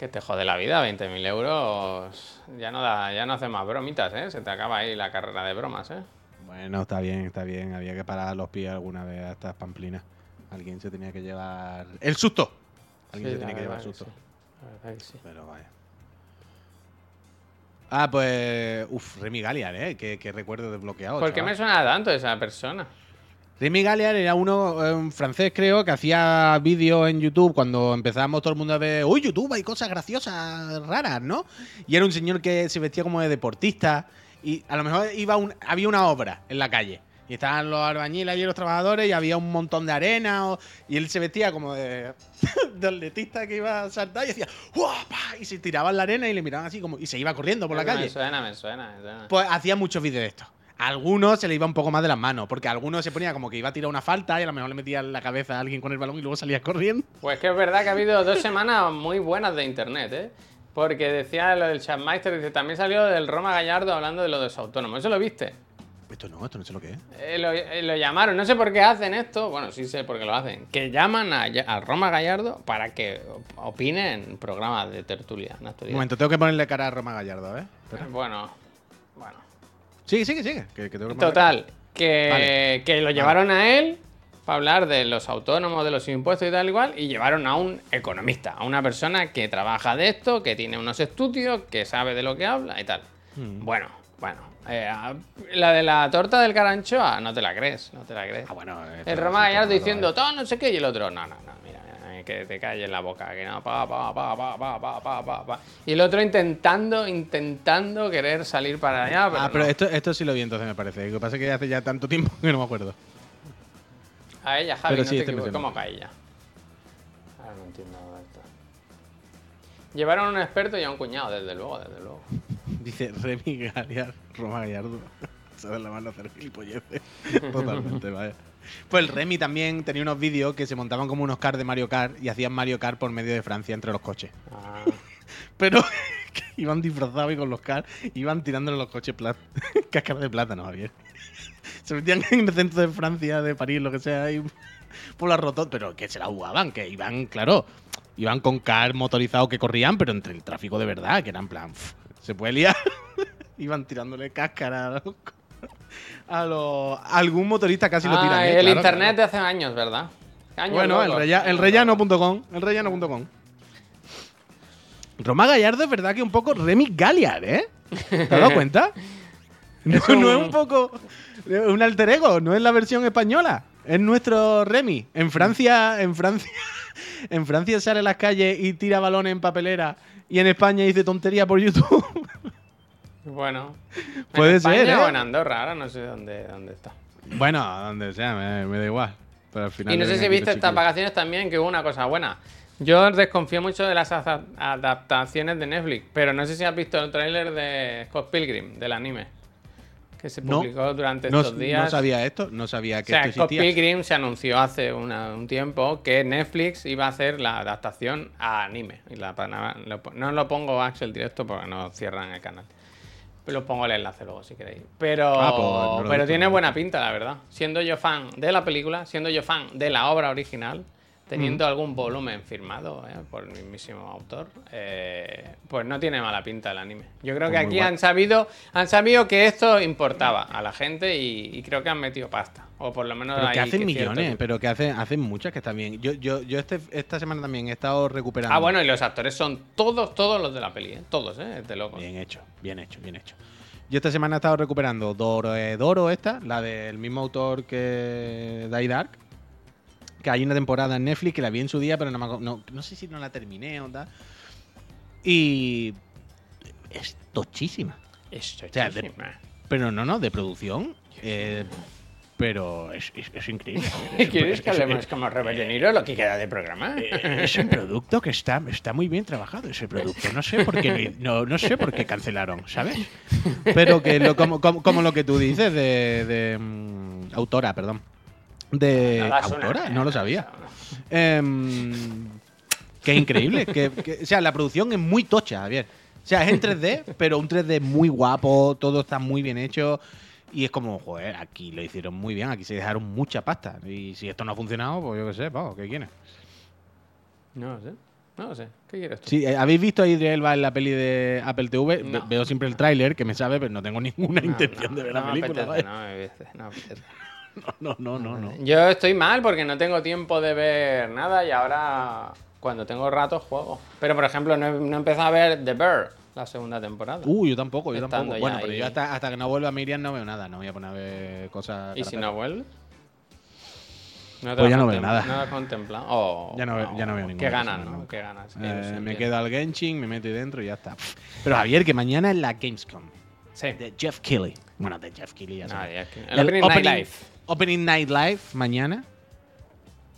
Que te jode la vida, 20.000 euros. Ya no, da, ya no hace más bromitas, ¿eh? Se te acaba ahí la carrera de bromas, ¿eh? Bueno, está bien, está bien. Había que parar los pies alguna vez a estas pamplinas. Alguien se tenía que llevar. ¡El susto! Alguien Sí, se tenía que llevar el que susto. sí. Que. Pero vaya. Ah, pues. Uf, Remy Galiar, ¿eh? Qué, qué recuerdo desbloqueado. ¿Por qué me suena tanto esa persona? Remy Galiar era uno, eh, un francés, creo, que hacía vídeos en YouTube cuando empezábamos todo el mundo a ver, uy, YouTube, hay cosas graciosas, raras, ¿no? Y era un señor que se vestía como de deportista y a lo mejor iba un- había una obra en la calle. Y estaban los albañiles y los trabajadores y había un montón de arena o- y él se vestía como de, de atletista que iba a saltar y hacía ¡guapa! y se tiraba en la arena y le miraban así como y se iba corriendo por la Me calle. suena, me suena, me suena. Pues hacía muchos vídeos de esto. A algunos se le iba un poco más de las manos, porque a algunos se ponía como que iba a tirar una falta y a lo mejor le metía en la cabeza a alguien con el balón y luego salía corriendo. Pues que es verdad que ha habido dos semanas muy buenas de internet, ¿eh? Porque decía lo del Chatmeister, dice, también salió del Roma Gallardo hablando de lo de los autónomos. ¿Eso lo viste? Esto no, esto no sé lo que es. Eh, lo, eh, lo llamaron, no sé por qué hacen esto, bueno, sí sé por qué lo hacen, que llaman a, a Roma Gallardo para que op- opine en programas de tertulia. en Un momento, tengo que ponerle cara a Roma Gallardo, ver. Espera. Bueno, bueno. Sigue, sigue, sigue. Que, que tengo que Total, que, Vale. que lo llevaron a él para hablar de los autónomos, de los impuestos y tal igual, y llevaron a un economista, a una persona que trabaja de esto, que tiene unos estudios, que sabe de lo que habla y tal. Mm. Bueno, bueno. eh, la de la torta del caranchoa, no te la crees, no te la crees. Ah, bueno. esto El Roma Gallardo diciendo eh. todo no sé qué y el otro, no, no, no, que te calles la boca, que no, pa, pa, pa, pa, pa, pa, pa, pa, pa. Y el otro intentando, intentando querer salir para allá, pero, Ah, pero no. esto, esto sí lo vi entonces, me parece. Lo que pasa es que hace ya tanto tiempo que no me acuerdo. A ella, Javi, Pero no sí, te equivoques. ¿Cómo que a ella? Ahora no entiendo esto. Llevaron a un experto y a un cuñado, desde luego, desde luego. Dice Remy Galiar, Roma Gallardo. Se da la mano a hacer gilipolleces. Totalmente, vaya. Pues el Remy también tenía unos vídeos que se montaban como unos cars de Mario Kart y hacían Mario Kart por medio de Francia entre los coches. Ah, Pero iban disfrazados y con los cars iban tirándole los coches cáscaras de plátano, Javier. Se metían en el centro de Francia, de París, lo que sea, y por la rotonda. Pero que se la jugaban, que iban, claro, iban con cars motorizados que corrían, pero entre el tráfico de verdad, que era en plan, "Pff, se puede liar. iban tirándole cáscara a los. A los algún motorista casi lo Ah, tiran. ¿eh? el Claro, internet claro. de hace años, ¿verdad? Años Bueno, el, rellano.com. El rellano.com. Roma Gallardo es verdad que un poco Remy Galliard, ¿eh? ¿Te has dado cuenta? No Es un- no es un poco un alter ego, no es la versión española. Es nuestro Remy. En Francia, en Francia, en Francia sale a las calles y tira balones en papelera y en España dice tontería por YouTube. Bueno. Puede en España ser, ¿eh? o en Andorra, ahora no sé dónde, dónde está. Bueno, donde sea, me, me da igual. Pero al final Y no sé si viste estas vacaciones también, que hubo una cosa buena. Yo desconfío mucho de las adaptaciones de Netflix, pero no sé si has visto el tráiler de Scott Pilgrim, del anime, que se No. publicó durante No, estos días. no sabía esto, no sabía o que sea, esto Scott. Pilgrim se anunció hace una- un tiempo que Netflix iba a hacer la adaptación a anime. Y la, no lo pongo Axel directo porque no cierran el canal. Os pongo el enlace luego si queréis. Pero, Ah, pues no pero tiene buena pinta, la verdad. Siendo yo fan de la película, siendo yo fan de la obra original, teniendo algún volumen firmado eh, por el mismísimo autor, eh, pues no tiene mala pinta el anime. Yo creo Pues que aquí guay. han sabido, han sabido que esto importaba a la gente y, y creo que han metido pasta. O por lo menos Pero que hacen cierto- millones, pero que hacen, hacen muchas que están bien. Yo, yo, yo este, esta semana también he estado recuperando. Ah, bueno, y los actores son todos, todos los de la peli, ¿eh? Todos, ¿eh? De locos. Bien hecho, bien hecho, bien hecho. Yo esta semana he estado recuperando Doro, eh, Doro esta, la del mismo autor que Die Dark. Que hay una temporada en Netflix que la vi en su día, pero no, me no, no sé si no la terminé o tal. Y es tochísima. Es sea, de- chísima. Pero no, no, de producción. eh, pero es, es- es increíble. ¿Quieres Es- que hablemos como Robert De Niro lo que queda de programa? Eh, Es un producto que está, está muy bien trabajado, ese producto. No sé por qué, no, no sé por qué cancelaron, ¿sabes? Pero que lo, como, como, como lo que tú dices de, de, mm, autora, perdón. De autora, ¿eh? no lo sabía. Em, que increíble. Que, que- o sea, la producción es muy tocha, Javier. O sea, es en 3D, pero un 3D muy guapo, todo está muy bien hecho. Y es como, joder, aquí lo hicieron muy bien, aquí se dejaron mucha pasta. Y si esto no ha funcionado, pues yo qué sé, vamos, ¿qué quieres? No lo sé. No lo sé. ¿Qué quieres tú? Sí, eh, ¿habéis visto a Idris Elba en la peli de Apple TV? No. Veo siempre el tráiler, que me sabe, pero no tengo ninguna No, intención no, de ver la película. apetece, no me apetece, no me apetece. No, no, no, no. Yo estoy mal porque no tengo tiempo de ver nada y ahora cuando tengo rato juego. Pero por ejemplo no he, no he empezado a ver The Bear, la segunda temporada. Uh, yo tampoco, yo Estando tampoco. Bueno, pero ahí. yo hasta, hasta que no vuelva Miriam no veo nada, no voy a poner a ver cosas. ¿Y si no vuelves? ¿No Pues ya no veo nada. ¿No lo has contemplado? Oh, Ya no veo- ya no veo ninguna Qué ganas, no. ¿no? Qué ganas. Eh, me quedo al Genshin, me meto ahí dentro y ya está. Pero Javier, que mañana es la Gamescom. Sí. De Jeff Keighley. Bueno, de Jeff Keighley ya Ah, sabes. que- El El Opening Night Live. Opening Night Live mañana.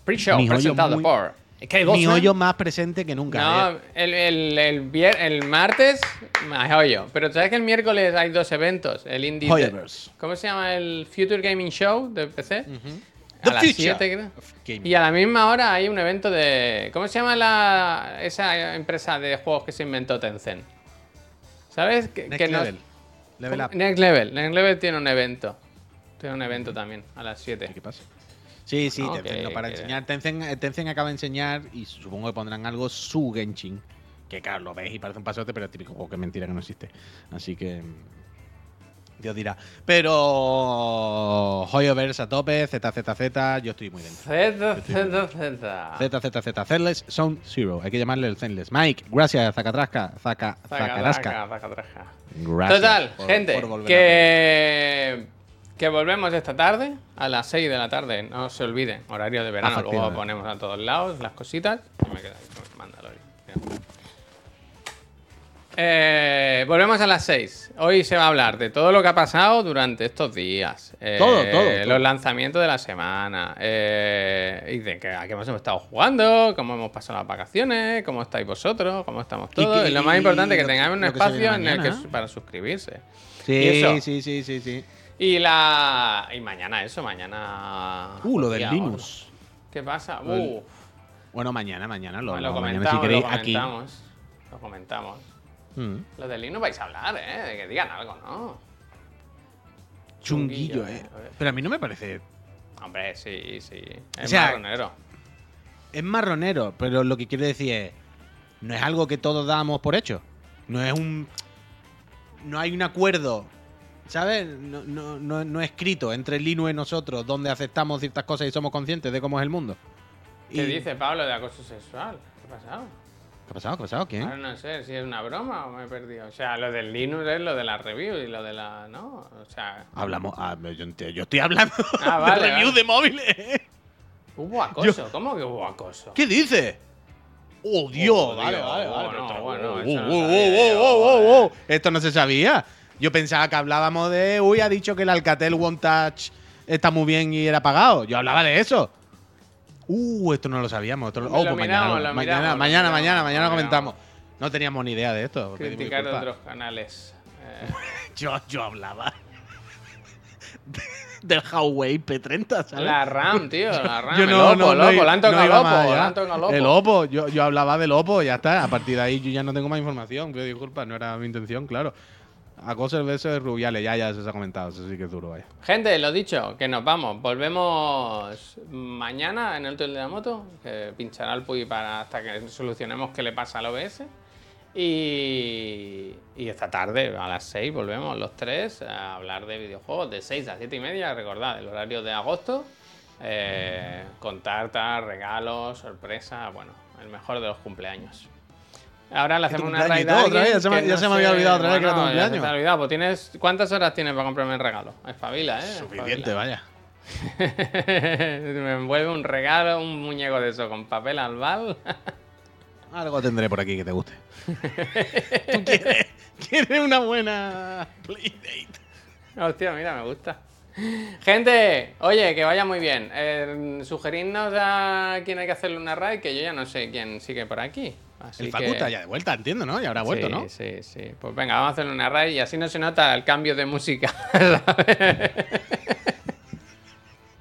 Pre-show presentado muy- por... Kate Mi hoyo más presente que nunca. No, Javier. el, el, el, vier- el martes, más hoyo. Pero ¿sabes que el miércoles hay dos eventos? El Indie... Hoyoverse. ¿Cómo se llama? El Future Gaming Show de PC. The A las future 7, creo. of gaming. Y a la misma hora hay un evento de... ¿Cómo se llama la, esa empresa de juegos que se inventó Tencent? ¿Sabes? Que, Next que nos- level. Level. Next Level. Next Level tiene un evento. Tiene un evento también, a las 7. ¿Qué pasa? Sí, sí, No, Tencent, no para que- enseñar. Tencent, eh, Tencent acaba de enseñar y supongo que pondrán algo su Genshin. Que claro, lo ves y parece un pasote, pero es típico juego que mentira que no existe. Así que. mm, Dios dirá. Pero. Hoyoverse a tope, ZZZ, yo estoy muy dentro. Z, Z, Z. ZZZ, Zenless Sound Zero. Hay que llamarle el Zenless. Mike, gracias, Zacatrasca. Zaca, zacatraca. Gracias Total, por- gente, por que, que volvemos esta tarde a las 6 de la tarde. No se olviden, horario de verano. Luego ponemos a todos lados las cositas. Y me quedo ahí con Mandalorian. Mira. Eh, volvemos a las 6. Hoy se va a hablar de todo lo que ha pasado durante estos días. Eh, Todo, todo, todo. Los lanzamientos de la semana. eh, y de que, a qué hemos estado jugando, cómo hemos pasado las vacaciones, cómo estáis vosotros, cómo estamos Y todos. Y, lo más y importante, lo que- tengáis un espacio en el que, para suscribirse. Sí, Y sí, sí, sí, sí. Y la. Y mañana eso, mañana. Uh, lo del Linux. ¿Qué pasa? Del- Uh, Bueno, mañana, mañana lo, lo lo- mañana comentamos, si queréis lo aquí. comentamos. Lo comentamos. Mm. Lo del Linux vais a hablar, ¿eh? De que digan algo, ¿no? Chunguillo, Chunguillo, eh. Pero a mí no me parece. Hombre, sí, sí. Es O sea, marronero. Es marronero, pero lo que quiero decir es. No es algo que todos damos por hecho. No es un. No hay un acuerdo. ¿Sabes? No, no, no, no escrito entre Linux y nosotros donde aceptamos ciertas cosas y somos conscientes de cómo es el mundo. ¿Qué Y- dice Pablo de acoso sexual? ¿Qué ha pasado? ¿Qué ha pasado? ¿Qué ha pasado? ¿Quién? Ahora no sé si es una broma o me he perdido. O sea, lo del Linux es lo de la review y lo de la. ¿No? O sea. Hablamos. ah, yo, yo estoy hablando Ah, vale, de review vale. de móviles. Hubo acoso. ¿Cómo que hubo acoso? ¿Qué dice? ¡Oh, Dios! Oh, vale, Dios, vale, vale. yo, oh. Esto no se sabía. Yo pensaba que hablábamos de, uy, ha dicho que el Alcatel One Touch está muy bien y era pagado. Yo hablaba de eso. Uh, esto no lo sabíamos. Esto lo- Lo oh, pues miramos, mañana, lo mañana, miramos, mañana, lo mañana comentamos. No teníamos ni idea de esto. Criticar disculpas. otros canales. Eh, Yo, yo hablaba del Huawei P30, ¿sabes? la RAM, tío, la RAM. Yo el no, el no, Oppo, no el Oppo, han tocado el yo, yo hablaba del Oppo, ya está. A partir de ahí yo ya no tengo más información. Pido disculpas, no era mi intención, claro. Acoso el beso de Rubiales, ya, ya se ha comentado, eso sí que es duro, vaya. Gente, lo dicho, que nos vamos. Volvemos mañana en el hotel de la moto. Que pinchará el Puy para hasta que solucionemos qué le pasa al OBS. Y, y esta tarde, a las 6, volvemos los tres a hablar de videojuegos de 6 a 7 y media. Recordad, el horario de agosto. Eh, con tartas, regalos, sorpresa. Bueno, el mejor de los cumpleaños. Ahora le hacemos una raid a alguien vez, ya se me- que ya se me había olvidado otra vez que era tu ya se cumpleaños. te ha olvidado. Pues tienes, ¿Cuántas horas tienes para comprarme el regalo? Espabila, ¿eh? Suficiente, vaya. Me envuelve un regalo, un muñeco de eso con papel albal. Algo tendré por aquí que te guste. ¿Tú quieres, quieres una buena playdate? Hostia, mira, me gusta. Gente, oye, que vaya muy bien. Eh, sugeridnos a quién hay que hacerle una raid, que yo ya no sé quién sigue por aquí. Así El que- Facu está ya de vuelta, entiendo, ¿no? Ya habrá vuelto, sí, ¿no? Sí, sí. Pues venga, vamos a hacerle una raid y así no se nota el cambio de música.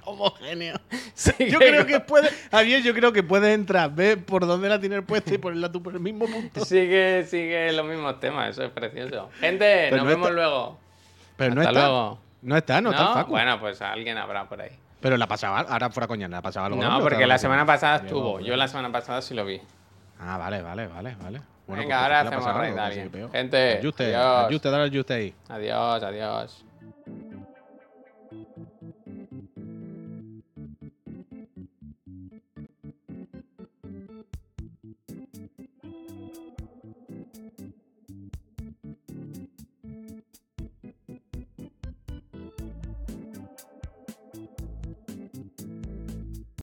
Homogéneo. Sí, Yo creo que puede. Javier, yo creo que puedes entrar, ve por dónde la tienes puesta y ponerla tú por el mismo punto. Sigue, sigue los mismos temas, eso es precioso. Gente, Pero nos no vemos está- luego. Pero no Hasta está. luego. No está, no, está el Facu. Bueno, pues alguien habrá por ahí. Pero la pasaba, ahora fuera coña, la pasaba algo. No, porque la semana pasada estuvo. Yo la semana pasada sí lo vi. Ah, vale, vale, vale, vale. Bueno, Venga, pues ahora hacemos raid. Gente, Ajuste, adiós. ajuste, dale ajuste ahí. Adiós, adiós.